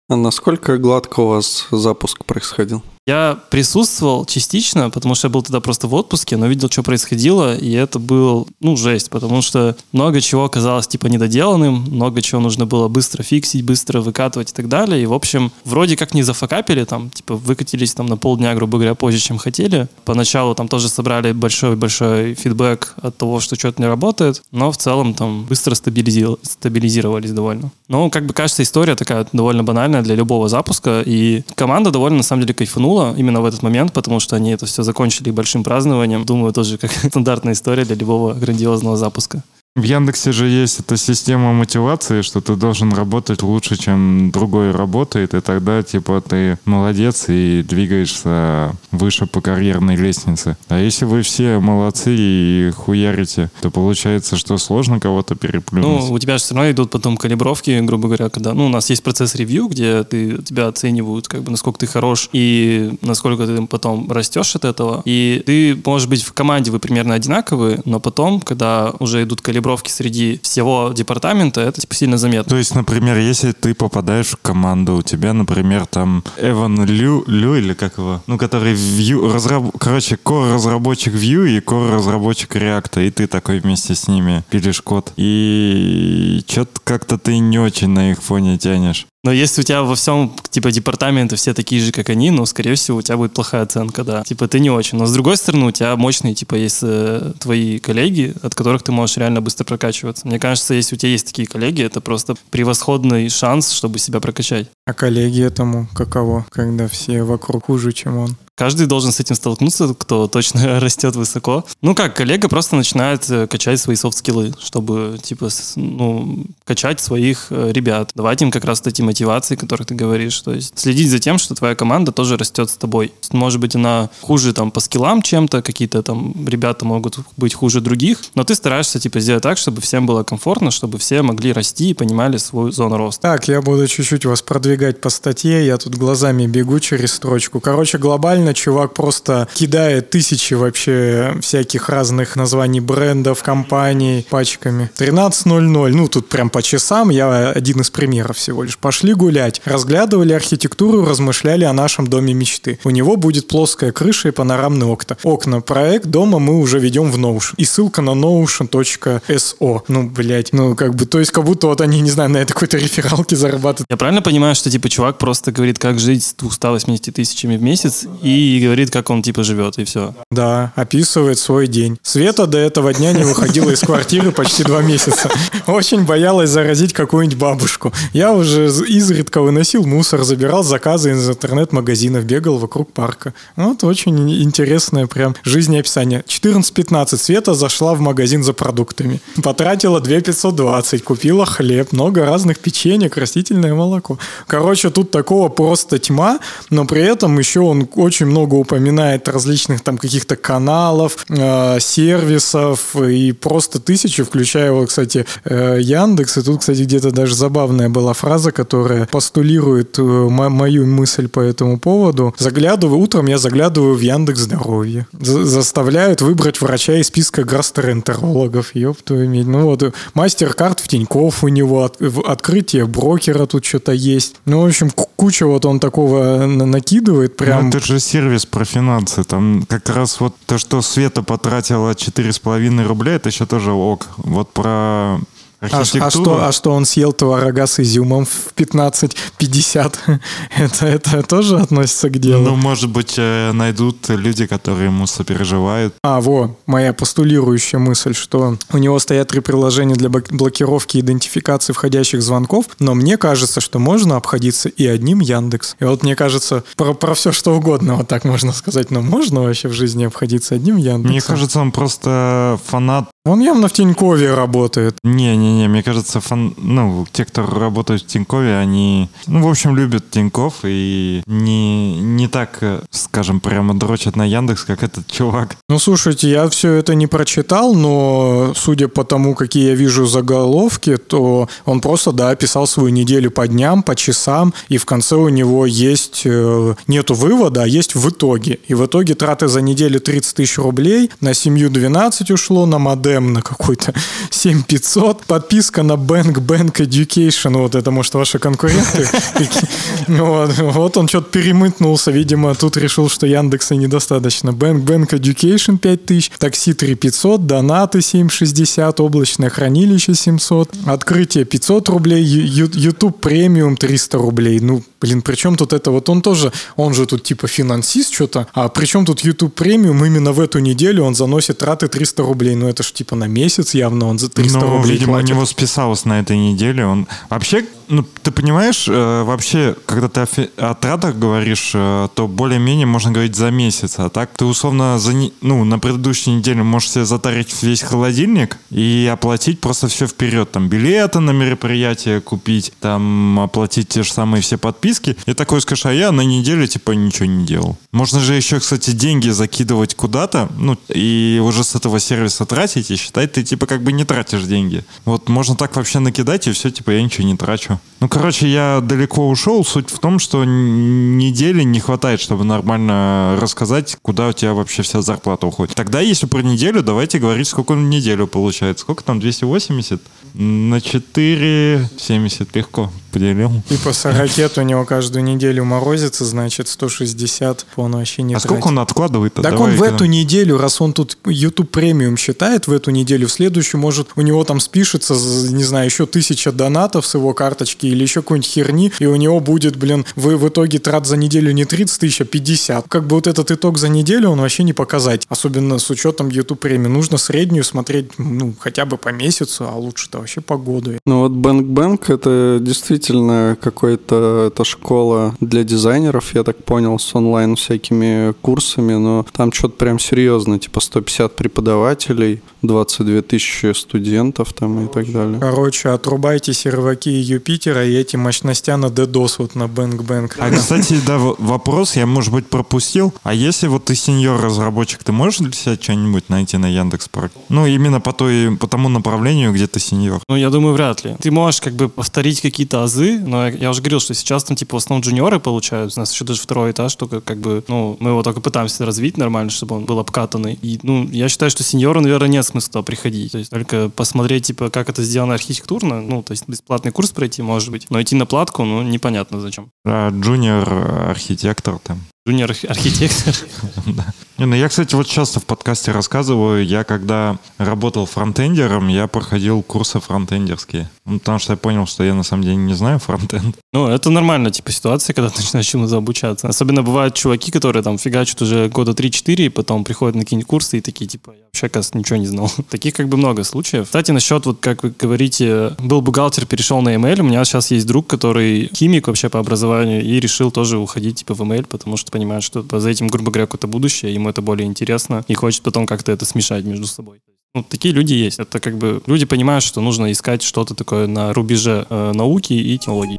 А насколько гладко у вас запуск происходил? Я присутствовал частично, потому что я был тогда просто в отпуске, но видел, что происходило, и это был, ну, жесть, потому что много чего оказалось, типа, недоделанным, много чего нужно было быстро фиксить, быстро выкатывать и так далее, и, в общем, вроде как не зафакапили, там, типа, выкатились там на полдня, грубо говоря, позже, чем хотели. Поначалу там тоже собрали большой-большой фидбэк от того, что что-то не работает, но в целом там быстро стабилизи- стабилизировались довольно. Ну, как бы кажется, история такая довольно банальная для любого запуска, и команда довольно, на самом деле, кайфанула именно в этот момент, потому что они это все закончили большим празднованием. Думаю, тоже как стандартная история для любого грандиозного запуска. В Яндексе же есть эта система мотивации, что ты должен работать лучше, чем другой работает, и тогда, типа, ты молодец и двигаешься выше по карьерной лестнице. А если вы все молодцы и хуярите, то получается, что сложно кого-то переплюнуть. Ну, у тебя же все равно идут потом калибровки, грубо говоря, когда, ну, у нас есть процесс ревью, где ты, тебя оценивают, как бы, насколько ты хорош и насколько ты потом растешь от этого. И ты, может быть, в команде вы примерно одинаковые, но потом, когда уже идут калибровки среди всего департамента, это, типа, сильно заметно. То есть, например, если ты попадаешь в команду, у тебя, например, там Эван Лю, Лю или как его, ну, который Vue, разраб... короче, core-разработчик Vue и core-разработчик React, и ты такой вместе с ними пилишь код. И что-то как-то ты не очень на их фоне тянешь. Но если у тебя во всем, типа, департаменты все такие же, как они, ну, скорее всего, у тебя будет плохая оценка, да. Типа, ты не очень. Но, с другой стороны, у тебя мощные, типа, есть э, твои коллеги, от которых ты можешь реально быстро прокачиваться. Мне кажется, если у тебя есть такие коллеги, это просто превосходный шанс, чтобы себя прокачать. А коллеги этому каково, когда все вокруг хуже, чем он? Каждый должен с этим столкнуться, кто точно растет высоко. Ну как, коллега просто начинает э, качать свои софт-скиллы, чтобы, типа, ну, качать своих э, ребят, давать им как раз эти мотивации, о которых ты говоришь. То есть следить за тем, что твоя команда тоже растет с тобой. Может быть, она хуже там по скиллам чем-то, какие-то там ребята могут быть хуже других, но ты стараешься, типа, сделать так, чтобы всем было комфортно, чтобы все могли расти и понимали свою зону роста. Так, я буду чуть-чуть вас продвигать по статье, я тут глазами бегу через строчку. Короче, глобально чувак просто кидает тысячи вообще всяких разных названий брендов, компаний пачками. 13.00, ну тут прям по часам, я один из примеров всего лишь. Пошли гулять, разглядывали архитектуру, размышляли о нашем доме мечты. У него будет плоская крыша и панорамные окна. Окна. Проект дома мы уже ведем в Notion. И ссылка на notion.so. Ну, блять, ну как бы, то есть как будто вот они, не знаю, на этой какой-то рефералке зарабатывают. Я правильно понимаю, что типа чувак просто говорит, как жить с 280 тысячами в месяц и говорит, как он типа живет, и все. Да, описывает свой день. Света до этого дня не выходила из квартиры почти два месяца. Очень боялась заразить какую-нибудь бабушку. Я уже из- изредка выносил мусор, забирал заказы из интернет-магазинов, бегал вокруг парка. Вот очень интересное прям жизнеописание. 14.15. Света зашла в магазин за продуктами. Потратила 2520, купила хлеб, много разных печенек, растительное молоко. Короче, тут такого просто тьма, но при этом еще он очень много упоминает различных там каких-то каналов, э, сервисов и просто тысячи, включая вот, кстати, э, Яндекс. И тут, кстати, где-то даже забавная была фраза, которая постулирует э, мо- мою мысль по этому поводу. Заглядываю, утром я заглядываю в Яндекс Здоровье. За- заставляют выбрать врача из списка гастроэнтерологов. Ёб твою. Ну вот, э, мастер-карт в Тинькофф у него, от- в- открытие брокера тут что-то есть. Ну, в общем, ку- куча вот он такого на- накидывает прям. Ну, это же сервис про финансы. Там как раз вот то, что Света потратила 4,5 рубля, это еще тоже ок. Вот про архитектуру. а что, а что он съел творога с изюмом в 15.50? Это, это тоже относится к делу? Ну, может быть, э, найдут люди, которые ему сопереживают. А, во, моя постулирующая мысль, что у него стоят три приложения для блок- блокировки и идентификации входящих звонков, но мне кажется, что можно обходиться и одним Яндекс. И вот мне кажется, про, про все что угодно, вот так можно сказать, но можно вообще в жизни обходиться одним Яндексом? Мне кажется, он просто фанат. Он явно в Тинькове работает. Не-не-не, мне кажется, фан... ну, те, кто работают в Тинькове, они, ну, в общем, любят Тиньков и не, не так, э, скажем, прямо дрочат на Яндекс, как этот чувак. Ну, слушайте, я все это не прочитал, но судя по тому, какие я вижу заголовки, то он просто, да, описал свою неделю по дням, по часам, и в конце у него есть, э, нету вывода, а есть в итоге. И в итоге траты за неделю 30 тысяч рублей, на семью 12 ушло, на модем на какой-то 7500, подписка на Bank Bank Education, вот это, может, ваши конкуренты? Вот, он что-то перемытнулся, видимо, тут решил, что Яндекса недостаточно. Bank Bank Education 5000, такси 3500, донаты 760, облачное хранилище 700, открытие 500 рублей, YouTube премиум 300 рублей. Ну, блин, при чем тут это? Вот он тоже, он же тут типа финансист что-то, а при чем тут YouTube премиум именно в эту неделю он заносит траты 300 рублей? Ну, это ж типа на месяц явно он за 300 ну, рублей видимо, платит. у него списалось на этой неделе. Он вообще, ну, ты понимаешь, э, вообще, когда ты о, тратах говоришь, э, то более-менее можно говорить за месяц. А так ты условно за, не- ну, на предыдущей неделе можешь себе затарить весь холодильник и оплатить просто все вперед. Там билеты на мероприятие купить, там оплатить те же самые все подписки. И такой скажешь, а я на неделю типа ничего не делал. Можно же еще, кстати, деньги закидывать куда-то, ну, и уже с этого сервиса тратить, и считать, ты типа как бы не тратишь деньги. Вот можно так вообще накидать, и все, типа я ничего не трачу. Ну, короче, я далеко ушел. Суть в том, что недели не хватает, чтобы нормально рассказать, куда у тебя вообще вся зарплата уходит. Тогда, если про неделю, давайте говорить, сколько в неделю получается. Сколько там, 280? На 4,70 легко. Поделил. Типа ракет у него каждую неделю морозится, значит 160 он вообще не А сколько он откладывает-то? Так Давай он в эту неделю, раз он тут YouTube премиум считает, в эту неделю, в следующую, может, у него там спишется, не знаю, еще тысяча донатов с его карточки или еще какой-нибудь херни, и у него будет, блин, в, в итоге трат за неделю не 30 тысяч, а 50. Как бы вот этот итог за неделю он вообще не показать. Особенно с учетом YouTube премиум. Нужно среднюю смотреть, ну, хотя бы по месяцу, а лучше-то вообще по году. Ну вот Bank Bank это действительно какой-то это школа для дизайнеров, я так понял, с онлайн всякими курсами, но там что-то прям серьезно, типа 150 преподавателей, 22 тысячи студентов там и так далее. Короче, отрубайте серваки Юпитера и эти мощностя на DDoS вот на Bank Bank. А, кстати, да, вопрос я, может быть, пропустил. А если вот ты сеньор-разработчик, ты можешь для себя что-нибудь найти на Яндекс.Парк? Ну, именно по, той, по тому направлению, где ты сеньор. Ну, я думаю, вряд ли. Ты можешь как бы повторить какие-то азы, но я, уже говорил, что сейчас там типа в основном джуниоры получают. У нас еще даже второй этаж, только как бы, ну, мы его только пытаемся развить нормально, чтобы он был обкатанный. И, ну, я считаю, что сеньору, наверное, нет смысла туда приходить. То есть только посмотреть, типа, как это сделано архитектурно, ну, то есть бесплатный курс пройти, может быть. Но идти на платку, ну, непонятно зачем. А джуниор-архитектор там. Джуниор арх- архитектор. Не, ну я, кстати, вот часто в подкасте рассказываю, я когда работал фронтендером, я проходил курсы фронтендерские. Ну, потому что я понял, что я на самом деле не знаю фронтенд. Ну, это нормально, типа, ситуация, когда ты начинаешь чему-то обучаться. Особенно бывают чуваки, которые там фигачат уже года 3-4, и потом приходят на какие-нибудь курсы и такие, типа, я вообще, кажется, ничего не знал. Таких как бы много случаев. Кстати, насчет, вот как вы говорите, был бухгалтер, перешел на email, у меня сейчас есть друг, который химик вообще по образованию, и решил тоже уходить, типа, в email, потому что понимает, что за этим, грубо говоря, какое-то будущее, ему это более интересно, и хочет потом как-то это смешать между собой. Ну, такие люди есть. Это как бы люди понимают, что нужно искать что-то такое на рубеже э, науки и технологий.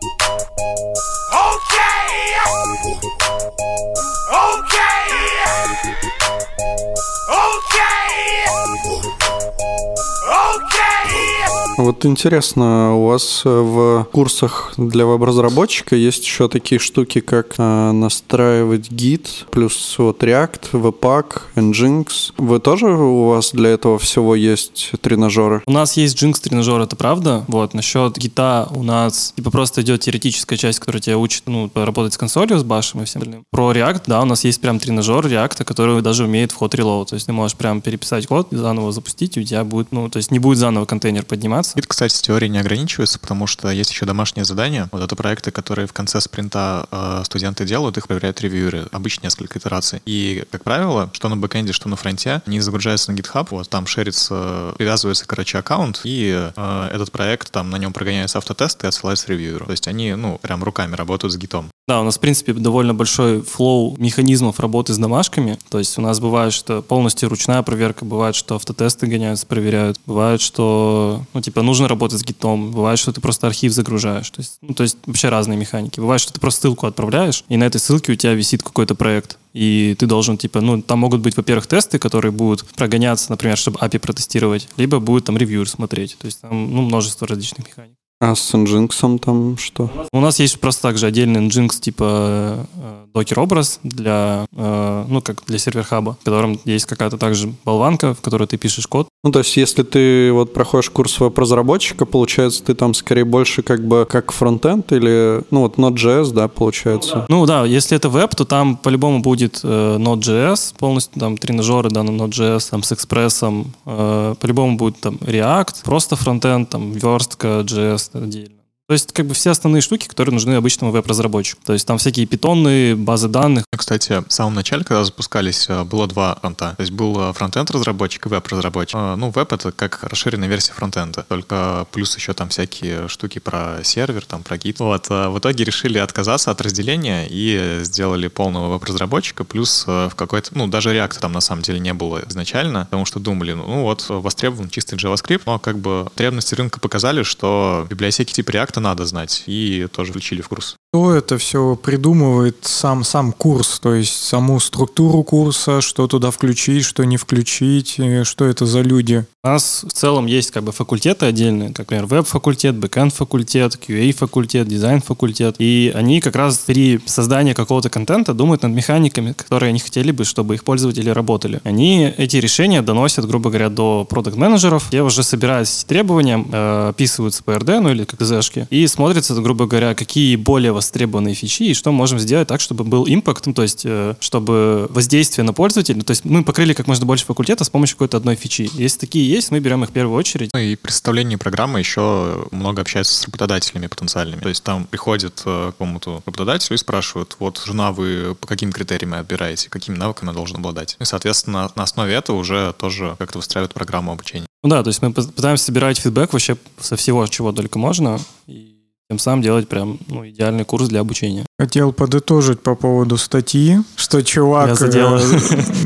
Вот интересно, у вас э, в курсах для веб-разработчика есть еще такие штуки, как э, настраивать гид, плюс вот React, Webpack, Nginx. Вы тоже, у вас для этого всего есть тренажеры? У нас есть Jinx тренажер, это правда. Вот, насчет гита у нас типа просто идет теоретическая часть, которая тебя учит, ну, работать с консолью, с башем и всем остальным. Про React, да, у нас есть прям тренажер React, который даже умеет вход reload. То есть ты можешь прям переписать код, заново запустить, и у тебя будет, ну, то есть не будет заново контейнер подниматься. Гид, кстати, с теорией не ограничивается, потому что есть еще домашние задания. Вот это проекты, которые в конце спринта э, студенты делают, их проверяют ревьюеры. Обычно несколько итераций. И, как правило, что на бэкэнде, что на фронте, они загружаются на GitHub, вот там шерится, привязывается, короче, аккаунт, и э, этот проект, там на нем прогоняется автотест и отсылается ревьюеру. То есть они, ну, прям руками работают с гитом. Да, у нас, в принципе, довольно большой флоу механизмов работы с домашками. То есть у нас бывает, что полностью ручная проверка, бывает, что автотесты гоняются, проверяют. Бывает, что, ну, типа, нужно работать с гитом. Бывает, что ты просто архив загружаешь. То есть, ну, то есть вообще разные механики. Бывает, что ты просто ссылку отправляешь, и на этой ссылке у тебя висит какой-то проект. И ты должен, типа, ну, там могут быть, во-первых, тесты, которые будут прогоняться, например, чтобы API протестировать, либо будет там ревьюер смотреть. То есть там, ну, множество различных механик. А с Nginx там что? У нас есть просто также отдельный Nginx типа э, докер-образ для, э, ну, как для сервер-хаба, в котором есть какая-то также болванка, в которой ты пишешь код. Ну, то есть, если ты вот проходишь курс веб-разработчика, получается, ты там скорее больше как бы как фронтенд или, ну, вот Node.js, да, получается? Ну да, если это веб, то там по-любому будет э, Node.js, полностью там тренажеры да, на Node.js, там с экспрессом, э, по-любому будет там React, просто фронтенд, там верстка, JS отдельно. То есть как бы все основные штуки, которые нужны обычному веб-разработчику. То есть там всякие питонные, базы данных. Кстати, в самом начале, когда запускались, э, было два фронта. То есть был э, фронтенд-разработчик и веб-разработчик. Э, Ну, веб — это как расширенная версия фронтенда. Только плюс еще там всякие штуки про сервер, там про гид. Вот. В итоге решили отказаться от разделения и сделали полного веб-разработчика. Плюс в какой-то... Ну, даже React там на самом деле не было изначально, потому что думали, ну вот, востребован чистый JavaScript, но как бы потребности рынка показали, что библиотеки типа React надо знать, и тоже включили в курс. Кто это все придумывает сам, сам курс, то есть саму структуру курса, что туда включить, что не включить, и что это за люди? У нас в целом есть как бы факультеты отдельные, как, например, веб-факультет, бэкэнд-факультет, QA-факультет, дизайн-факультет. И они как раз при создании какого-то контента думают над механиками, которые они хотели бы, чтобы их пользователи работали. Они эти решения доносят, грубо говоря, до продукт-менеджеров. Те уже собирают эти требования, э, описываются по RD, ну или как Зшки, и смотрится, грубо говоря, какие более востребованные фичи и что можем сделать так, чтобы был импакт, ну, то есть, э, чтобы воздействие на пользователя, то есть мы покрыли как можно больше факультета с помощью какой-то одной фичи. Если такие есть, мы берем их в первую очередь. Ну и при составлении программы еще много общаются с работодателями потенциальными. То есть там приходят э, к какому-то работодателю и спрашивают, вот жена вы по каким критериям отбираете, какими навыками она должна обладать. И, соответственно, на основе этого уже тоже как-то выстраивают программу обучения. Ну да, то есть мы пытаемся собирать фидбэк вообще со всего, чего только можно, и тем самым делать прям ну, идеальный курс для обучения. Хотел подытожить по поводу статьи, что чувак, э,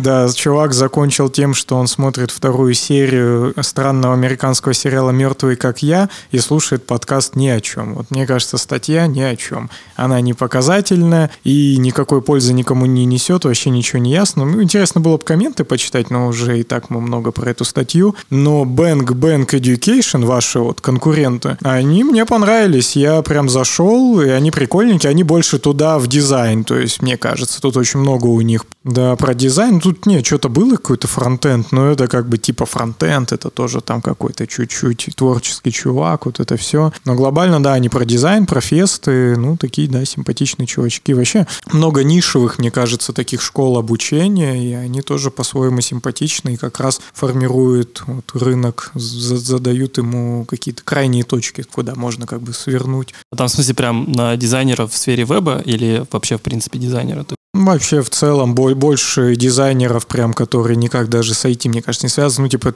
да, чувак закончил тем, что он смотрит вторую серию странного американского сериала «Мертвый как я» и слушает подкаст ни о чем. Вот мне кажется, статья ни о чем. Она не показательная и никакой пользы никому не несет, вообще ничего не ясно. Ну, интересно было бы комменты почитать, но уже и так мы много про эту статью. Но Bang Bang Education, ваши вот конкуренты, они мне понравились. Я прям зашел, и они прикольненькие, они больше туда в дизайн, то есть, мне кажется, тут очень много у них. Да, про дизайн, тут нет, что-то было какой-то фронтенд, но это как бы типа фронтенд, это тоже там какой-то чуть-чуть творческий чувак, вот это все. Но глобально, да, они про дизайн, про фесты, ну, такие, да, симпатичные чувачки. Вообще много нишевых, мне кажется, таких школ обучения, и они тоже по-своему симпатичны и как раз формируют вот, рынок, за- задают ему какие-то крайние точки, куда можно как бы свернуть. Там, в смысле, прям на дизайнеров в сфере веба или вообще, в принципе, дизайнера? Вообще, в целом, бо- больше дизайнеров, прям, которые никак даже с IT, мне кажется, не связаны. Ну, типа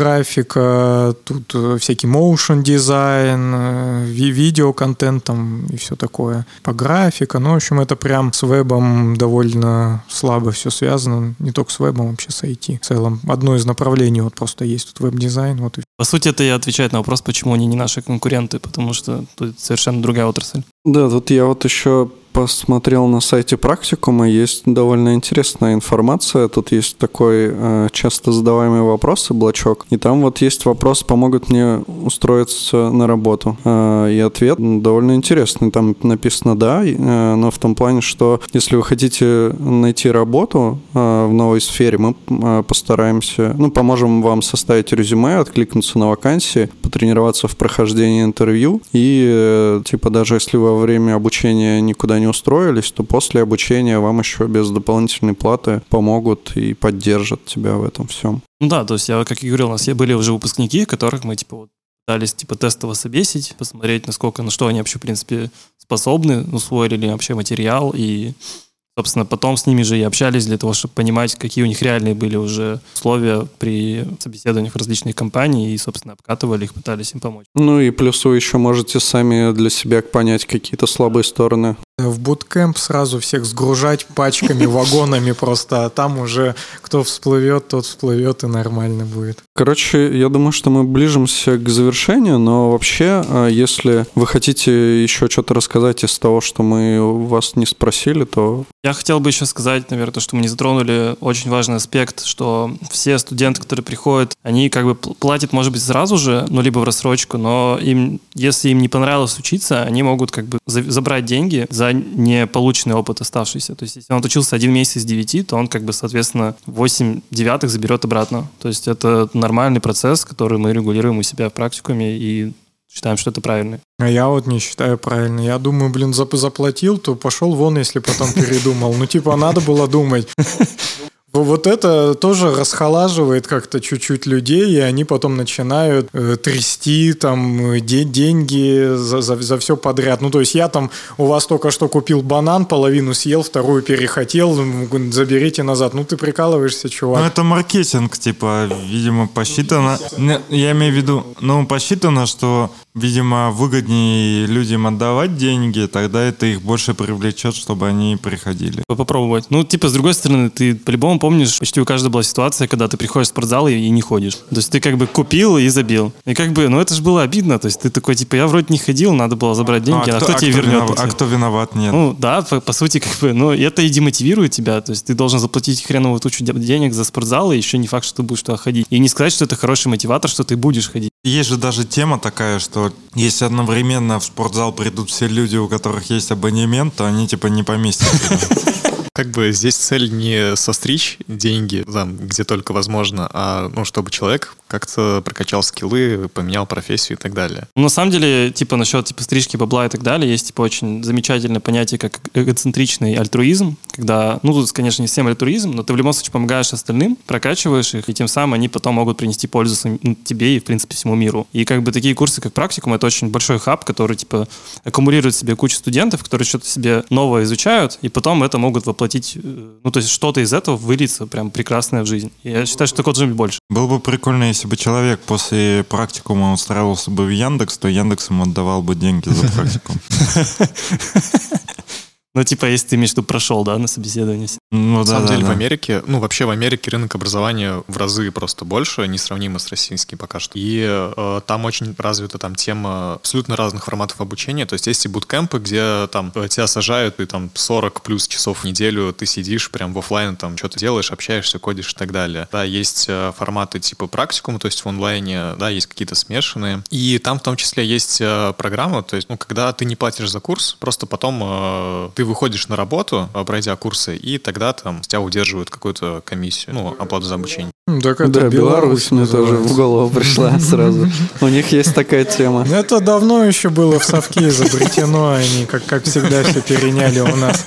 3D-графика, тут э, всякий motion дизайн, э, ви- видеоконтент там и все такое. Полиграфика. Ну, в общем, это прям с вебом довольно слабо все связано. Не только с вебом, вообще с IT. В целом, одно из направлений вот просто есть тут веб-дизайн. Вот и По сути, это и отвечает на вопрос, почему они не наши конкуренты, потому что тут совершенно другая отрасль. Да, тут я вот еще посмотрел на сайте практикума, есть довольно интересная информация. Тут есть такой э, часто задаваемый вопрос, блочок. И там вот есть вопрос, помогут мне устроиться на работу. Э, и ответ довольно интересный. Там написано «да», э, но в том плане, что если вы хотите найти работу э, в новой сфере, мы э, постараемся, ну, поможем вам составить резюме, откликнуться на вакансии, потренироваться в прохождении интервью и, э, типа, даже если во время обучения никуда не устроились, то после обучения вам еще без дополнительной платы помогут и поддержат тебя в этом всем. Ну да, то есть я, как и говорил, у нас были уже выпускники, которых мы, типа, вот пытались, типа, тестово собесить, посмотреть, насколько, на что они вообще, в принципе, способны, усвоили ли вообще материал, и, собственно, потом с ними же и общались для того, чтобы понимать, какие у них реальные были уже условия при собеседованиях различных компаний, и, собственно, обкатывали их, пытались им помочь. Ну и плюс вы еще можете сами для себя понять какие-то слабые стороны. В буткемп сразу всех сгружать пачками, вагонами просто, а там уже кто всплывет, тот всплывет и нормально будет. Короче, я думаю, что мы ближимся к завершению, но вообще, а, если вы хотите еще что-то рассказать из того, что мы у вас не спросили, то Я хотел бы еще сказать, наверное, то, что мы не затронули очень важный аспект, что все студенты, которые приходят, они как бы пл- платят, может быть, сразу же, ну, либо в рассрочку, но им, если им не понравилось учиться, они могут как бы за- забрать деньги за не полученный опыт оставшийся. То есть, если он отучился один месяц из девяти, то он как бы, соответственно, 8 девятых заберет обратно. То есть, это нормальный процесс, который мы регулируем у себя в практикуме и считаем, что это правильно. А я вот не считаю правильно. Я думаю, блин, зап- заплатил, то пошел вон, если потом передумал. Ну, типа, надо было думать. В- Вот это тоже расхолаживает как-то чуть-чуть людей, и они потом начинают э, трясти там де- деньги за, за, за все подряд. Ну, то есть я там у вас только что купил банан, половину съел, вторую перехотел, заберите назад. Ну, ты прикалываешься, чувак. Ну, это маркетинг, типа, видимо, посчитано. Не, Я имею в виду, ну, посчитано, что, видимо, выгоднее людям отдавать деньги, тогда это их больше привлечет, чтобы они приходили. попробовать. Ну, типа, с другой стороны, ты по-любому помнишь, почти у каждого была ситуация, когда ты приходишь в спортзал и, и не ходишь. То есть ты как бы купил и забил. И как бы, ну это же было обидно. То есть ты такой, типа, я вроде не ходил, надо было забрать деньги, а, кто, тебе вернет? винов- а кто виноват? Нет. Ну да, по, по сути, как бы, ну это и демотивирует тебя. То есть ты должен заплатить хреновую тучу де- денег за спортзал, и еще не факт, что ты будешь туда ходить. И не сказать, что это хороший мотиватор, что ты будешь ходить. Есть же даже тема такая, что если одновременно в спортзал придут все люди, у которых есть абонемент, то они типа не поместятся. Как бы здесь цель не состричь деньги там, где только возможно, а ну, чтобы человек как-то прокачал скиллы, поменял профессию и так далее. Ну, на самом деле, типа, насчет типа, стрижки бабла и так далее, есть типа очень замечательное понятие, как эгоцентричный альтруизм, когда, ну, тут, конечно, не всем альтруизм, но ты в любом случае помогаешь остальным, прокачиваешь их, и тем самым они потом могут принести пользу сам- ну, тебе и, в принципе, всему миру. И как бы такие курсы, как практикум, это очень большой хаб, который, типа, аккумулирует в себе кучу студентов, которые что-то себе новое изучают, и потом это могут воплотить, э, ну, то есть что-то из этого выльется прям прекрасное в жизнь. Я считаю, что такого должно быть больше. Было бы прикольно, если бы человек после практикума устраивался бы в Яндекс, то Яндекс ему отдавал бы деньги за практикум. Ну, типа, если ты имеешь в виду прошел, да, на собеседование. Ну На да, самом да, деле в да. Америке, ну вообще в Америке рынок образования в разы просто больше, несравнимо с российским пока что. И э, там очень развита там тема абсолютно разных форматов обучения. То есть есть и буткемпы, где там э, тебя сажают, и там 40 плюс часов в неделю ты сидишь прям в оффлайн, там что-то делаешь, общаешься, кодишь и так далее. Да, есть э, форматы типа практикум, то есть в онлайне, да, есть какие-то смешанные. И там в том числе есть э, программа, то есть, ну, когда ты не платишь за курс, просто потом э, ты выходишь на работу, э, пройдя курсы, и тогда там с тебя удерживают какую-то комиссию, ну, оплату за обучение. Ну, Так это Да, Беларусь мне тоже в голову пришла сразу. У них есть такая тема. Это давно еще было в совке изобретено, они, как, как всегда, все переняли у нас.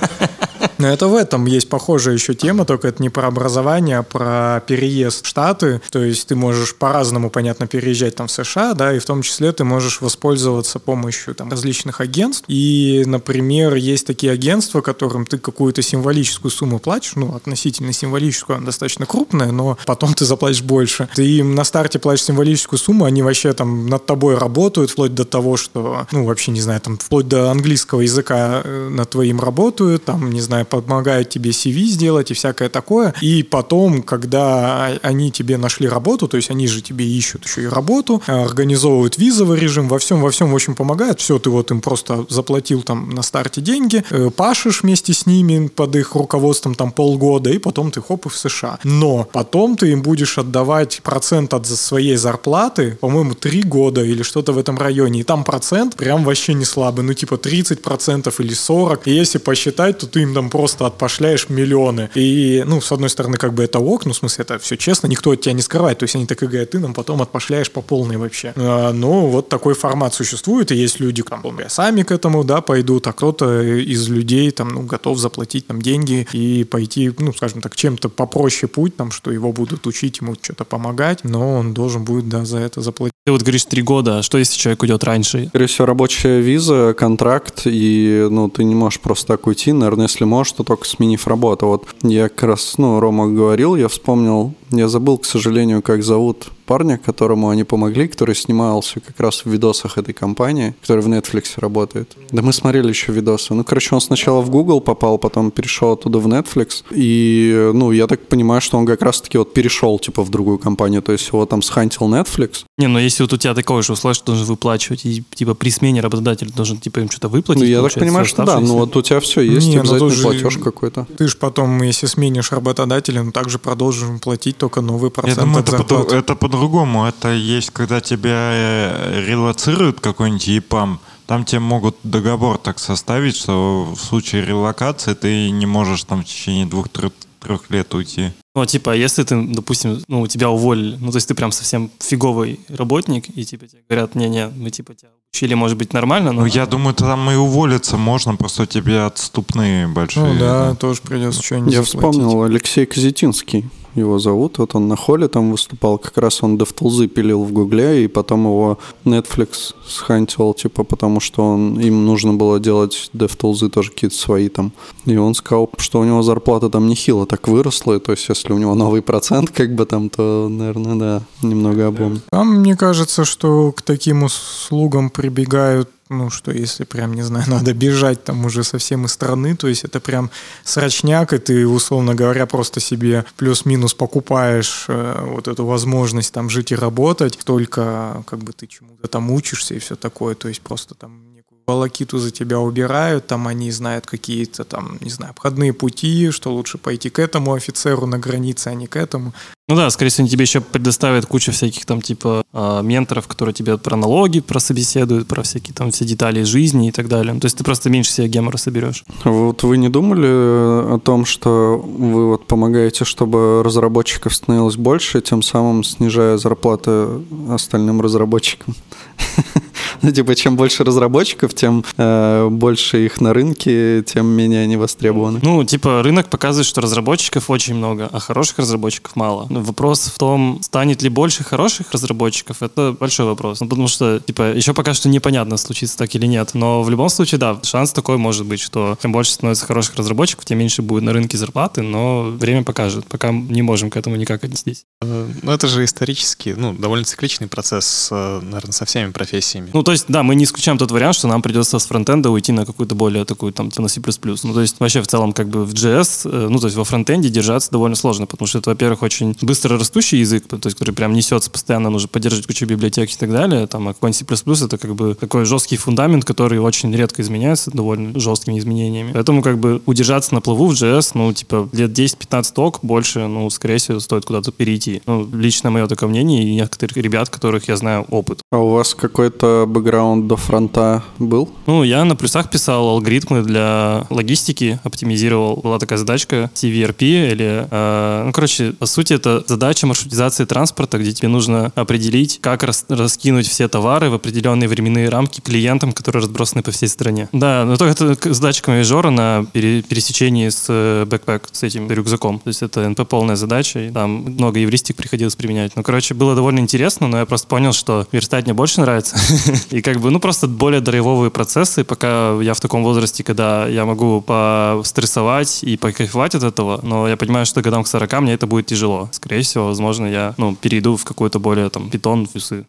Но это в этом есть похожая еще тема, только это не про образование, а про переезд в Штаты. То есть ты можешь по-разному, понятно, переезжать там в США, да, и в том числе ты можешь воспользоваться помощью там различных агентств. И, например, есть такие агентства, которым ты какую-то символическую сумму платишь, ну, относительно символическую, она достаточно крупная, но потом ты заплатишь больше. Ты им на старте платишь символическую сумму, они вообще там над тобой работают, вплоть до того, что, ну, вообще, не знаю, там, вплоть до английского языка э, над твоим работают, там, не знаю, помогают тебе CV сделать и всякое такое. И потом, когда они тебе нашли работу, то есть они же тебе ищут еще и работу, э, организовывают визовый режим, во всем, во всем, в общем, помогают. Все, ты вот им просто заплатил там на старте деньги, э, пашешь вместе с ними под их руководством там полгода, и потом ты хоп и в США. Но потом ты им будешь отдавать процент от своей зарплаты, по-моему, три года или что-то в этом районе. И там процент прям вообще не слабый, ну типа 30% или 40%. И если посчитать, то ты им там просто отпошляешь миллионы. И, ну, с одной стороны, как бы это ок, ну, в смысле, это все честно, никто от тебя не скрывает. То есть они так и говорят, ты нам потом отпошляешь по полной вообще. А, ну, вот такой формат существует, и есть люди, там, сами к этому, да, пойдут, а кто-то из людей, там, ну, готов заплатить там деньги и пойти, ну, скажем так, чем-то попроще путь, там, что его будут учить, ему что-то помогать, но он должен будет, да, за это заплатить. Ты вот говоришь три года, а что если человек уйдет раньше? Скорее всего, рабочая виза, контракт, и ну, ты не можешь просто так уйти. Наверное, если можешь, то только сменив работу. Вот я как раз, ну, Рома говорил, я вспомнил, я забыл, к сожалению, как зовут парня, которому они помогли, который снимался как раз в видосах этой компании, который в Netflix работает. Да мы смотрели еще видосы. Ну, короче, он сначала в Google попал, потом перешел оттуда в Netflix. И, ну, я так понимаю, что он как раз-таки вот перешел, типа, в другую компанию. То есть его там схантил Netflix, Не, ну если вот у тебя такое же условие, что ты должен выплачивать, и типа при смене работодатель должен типа им что-то выплатить. Ну, я так понимаю, что да. Ну, вот у тебя все есть, Не, ну, обязательно платеж какой-то. Ты же потом, если сменишь работодателя, ну, также продолжишь им платить только новый Я процент думаю, от это, по- это по-другому. Это есть, когда тебя э, релоцируют какой-нибудь ЕПАМ, там тебе могут договор так составить, что в случае релокации ты не можешь там в течение двух-трех лет уйти. Ну, типа, если ты, допустим, ну, тебя уволили, ну, то есть ты прям совсем фиговый работник, и типа тебе говорят, не-не, мы типа тебя учили, может быть, нормально, но... Ну, я думаю, там и уволиться можно, просто тебе отступные большие. Ну да, тоже придется что-нибудь Я заплатить. вспомнил Алексей Казетинский. Его зовут. Вот он на холле там выступал. Как раз он DevTools пилил в Гугле, и потом его Netflix схантил, типа, потому что он, им нужно было делать DevTools тоже какие-то свои там. И он сказал, что у него зарплата там нехило так выросла, и то есть если у него новый процент, как бы там, то, наверное, да, немного облом. Там, мне кажется, что к таким услугам прибегают ну, что если прям, не знаю, надо бежать там уже совсем из страны, то есть это прям срочняк, и ты, условно говоря, просто себе плюс-минус покупаешь э, вот эту возможность там жить и работать, только как бы ты чему-то там учишься и все такое, то есть просто там волокиту за тебя убирают, там они знают какие-то там, не знаю, обходные пути, что лучше пойти к этому офицеру на границе, а не к этому. Ну да, скорее всего, они тебе еще предоставят кучу всяких там типа а, менторов, которые тебе про налоги, про собеседуют, про всякие там все детали жизни и так далее. То есть ты просто меньше себе гемора соберешь. Вот вы не думали э, о том, что вы вот помогаете, чтобы разработчиков становилось больше, тем самым снижая зарплаты остальным разработчикам? Ну, типа, чем больше разработчиков, тем э, больше их на рынке, тем менее они востребованы. Ну, типа, рынок показывает, что разработчиков очень много, а хороших разработчиков мало. Но вопрос в том, станет ли больше хороших разработчиков, это большой вопрос. Ну, потому что, типа, еще пока что непонятно, случится так или нет. Но в любом случае, да, шанс такой может быть, что чем больше становится хороших разработчиков, тем меньше будет на рынке зарплаты, но время покажет. Пока не можем к этому никак отнестись. Э, Ну, это же исторически, ну, довольно цикличный процесс, э, наверное, со всеми профессиями. Ну, то есть, да, мы не исключаем тот вариант, что нам придется с фронтенда уйти на какую-то более такую, там, на C++. Ну, то есть, вообще, в целом, как бы в JS, э, ну, то есть, во фронтенде держаться довольно сложно, потому что это, во-первых, очень быстро растущий язык, то есть, который прям несется постоянно, нужно поддерживать кучу библиотек и так далее, там, а какой-нибудь C++ это как бы такой жесткий фундамент, который очень редко изменяется довольно жесткими изменениями. Поэтому, как бы, удержаться на плаву в JS, ну, типа, лет 10-15 ток, больше, ну, скорее всего, стоит куда-то перейти. Ну, лично мое такое мнение, и некоторых ребят, которых я знаю опыт. А у вас какой-то бэкграунд до фронта был? Ну, я на плюсах писал алгоритмы для логистики, оптимизировал. Была такая задачка CVRP или... э, ну, короче, по сути, это задача маршрутизации транспорта, где тебе нужно определить, как рас- раскинуть все товары в определенные временные рамки клиентам, которые разбросаны по всей стране. Да, но только это к- задачка мажора на пере- пересечении с backpack, с этим рюкзаком. То есть это НП полная задача, и там много евристик приходилось применять. Ну, короче, было довольно интересно, но я просто понял, что верстать мне больше нравится. И как бы, ну, просто более драйвовые процессы, пока я в таком возрасте, когда я могу пострессовать и покайфовать от этого, но я понимаю, что годам к 40 мне это будет тяжело. Скорее всего, возможно, я, ну, перейду в какой-то более, там, питон, фьюсы.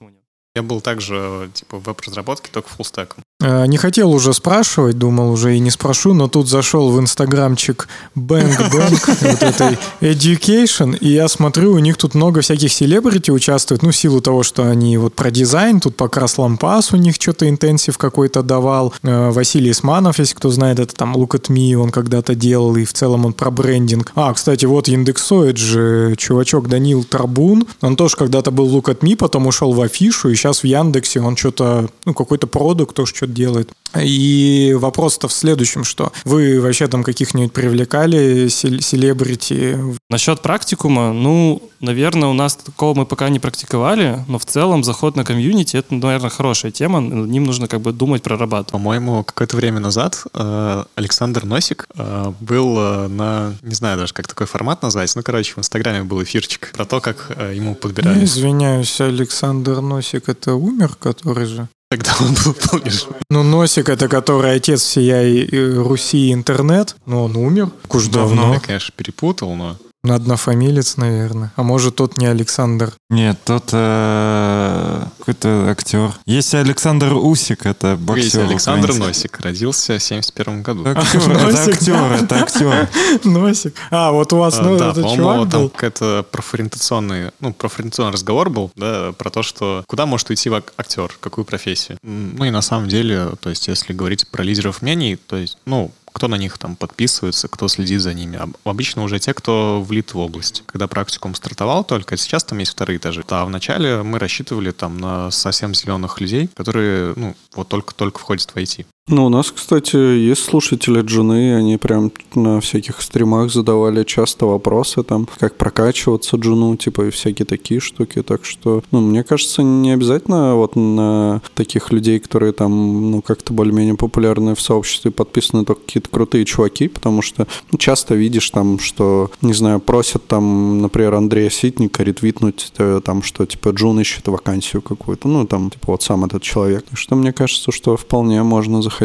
Я был также, типа, в веб-разработке, только фуллстеком. Э, Не хотел уже спрашивать, думал уже и не спрошу, но тут зашел в инстаграмчик Bang Bang вот этой Education, и я смотрю, у них тут много всяких селебрити участвует, ну, в силу того, что они вот про дизайн, тут покрас лампас у них что-то интенсив какой-то давал. Э, Василий Исманов, если кто знает, это там Look at Me, он когда-то делал, и в целом он про брендинг. А, кстати, вот Яндексоид же, чувачок Данил Трабун, он тоже когда-то был Look at Me, потом ушел в афишу, и сейчас в Яндексе он что-то, ну, какой-то продукт тоже что-то делает. И вопрос-то в следующем, что вы вообще там каких-нибудь привлекали сел- селебрити? Насчет практикума, ну, наверное, у нас такого мы пока не практиковали, но в целом заход на комьюнити — это, наверное, хорошая тема, над ним нужно как бы думать, прорабатывать. По-моему, какое-то время назад э, Александр Носик э, был э, на, не знаю даже, как такой формат назвать, ну, короче, в Инстаграме был эфирчик про то, как ему Я подбирали. извиняюсь, Александр Носик это умер, который же? Когда он был, помнишь? Ну, Носик это который отец всей э, Руси интернет, но он умер. Так уж давно. Я, конечно, перепутал, но... Ну, Однофамилец, наверное. А может, тот не Александр. Нет, тот э, какой-то актер. Есть Александр Усик, это боксер. Есть Александр. Носик, родился в 71 году. Актер, это актер, это актер. Носик. А, вот у вас, А, ну, да, по-моему, чувак там был. какой-то профориентационный, ну, профориентационный разговор был, да, про то, что куда может уйти ак- актер, какую профессию. Ну и на самом деле, то есть, если говорить про лидеров мнений, то есть, ну, кто на них там подписывается, кто следит за ними. Об- Обычно уже те, кто влит в область. Когда практикум стартовал только, сейчас там есть вторые этажи. А вначале мы рассчитывали там на совсем зеленых людей, которые, ну, вот только-только входят в IT. Ну, у нас, кстати, есть слушатели джуны, они прям на всяких стримах задавали часто вопросы, там, как прокачиваться джуну, типа, и всякие такие штуки, так что, ну, мне кажется, не обязательно вот на таких людей, которые там, ну, как-то более-менее популярны в сообществе, подписаны только какие-то крутые чуваки, потому что ну, часто видишь там, что, не знаю, просят там, например, Андрея Ситника ретвитнуть э, там, что, типа, джун ищет вакансию какую-то, ну, там, типа, вот сам этот человек, что мне кажется, что вполне можно заходить.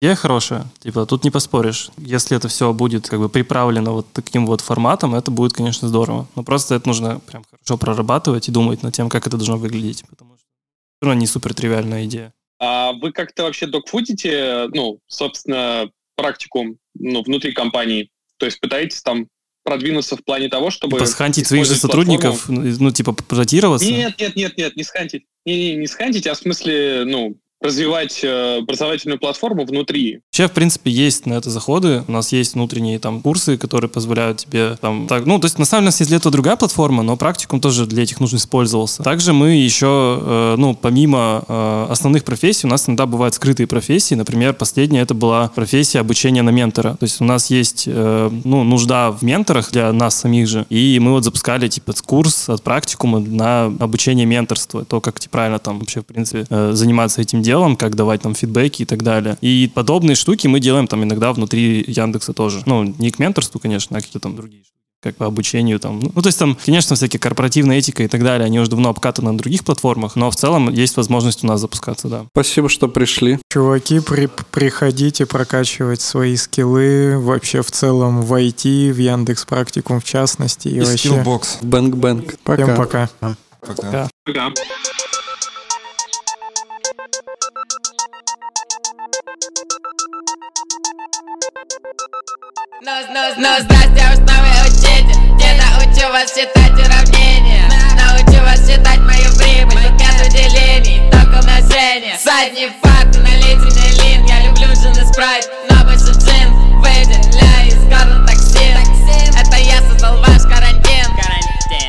Идея хорошая, типа тут не поспоришь. Если это все будет как бы приправлено вот таким вот форматом, это будет, конечно, здорово. Но просто это нужно прям хорошо прорабатывать и думать над тем, как это должно выглядеть, потому что все равно не супер тривиальная идея. А вы как-то вообще докфутите, ну, собственно, практикум ну, внутри компании? То есть пытаетесь там продвинуться в плане того, чтобы... Типа схантить своих же сотрудников, ну, ну, типа, пожатироваться. Нет, нет, нет, нет, не схантить. Не, не, не схантить, а в смысле, ну, развивать э, образовательную платформу внутри. Вообще, в принципе, есть на это заходы. У нас есть внутренние там курсы, которые позволяют тебе там так, ну, то есть на самом деле у нас есть для этого другая платформа, но практикум тоже для этих нужно использовался. Также мы еще, э, ну, помимо э, основных профессий, у нас иногда бывают скрытые профессии. Например, последняя это была профессия обучения на ментора. То есть у нас есть, э, ну, нужда в менторах для нас самих же, и мы вот запускали типа курс от практикума на обучение менторства, то, как типа, правильно там вообще, в принципе, э, заниматься этим делом, как давать там фидбэки и так далее. И подобные штуки мы делаем там иногда внутри Яндекса тоже. Ну, не к менторству, конечно, а какие-то там другие штуки как по обучению там. Ну, то есть там, конечно, всякие корпоративная этика и так далее, они уже давно обкатаны на других платформах, но в целом есть возможность у нас запускаться, да. Спасибо, что пришли. Чуваки, при, приходите прокачивать свои скиллы вообще в целом в IT, в Яндекс Практикум в частности. И, И вообще. Skillbox. Бэнк-бэнк. Пока. Всем пока. Пока. Да. Ну, ну, ну, здрасте, основы учитель Не научу вас считать уравнения Научу вас считать мою прибыль. Тут нет делений, только умножение Задний факт, наличный лин. Я люблю джин и спрайт, но больше джин. Выделяю из горла токсин Это я создал ваш карантин.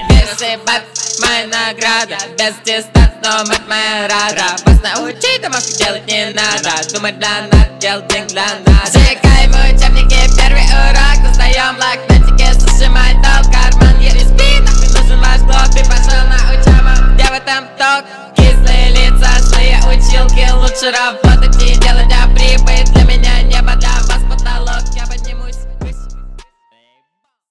Версии баб, моя награда. Без теста, но мать моя рада Вас научи домашку делать не надо. Думать для нас, делать деньги для нас. Зажигаем учебники, первый урок. Узнаем блокнотики, сжимай долг Карман. USB, нахуй нужен ваш блок Ты пошел на учебу, где в этом ток? Кислые лица, злые училки. Лучше работать и делать, а прибыть Для меня небо для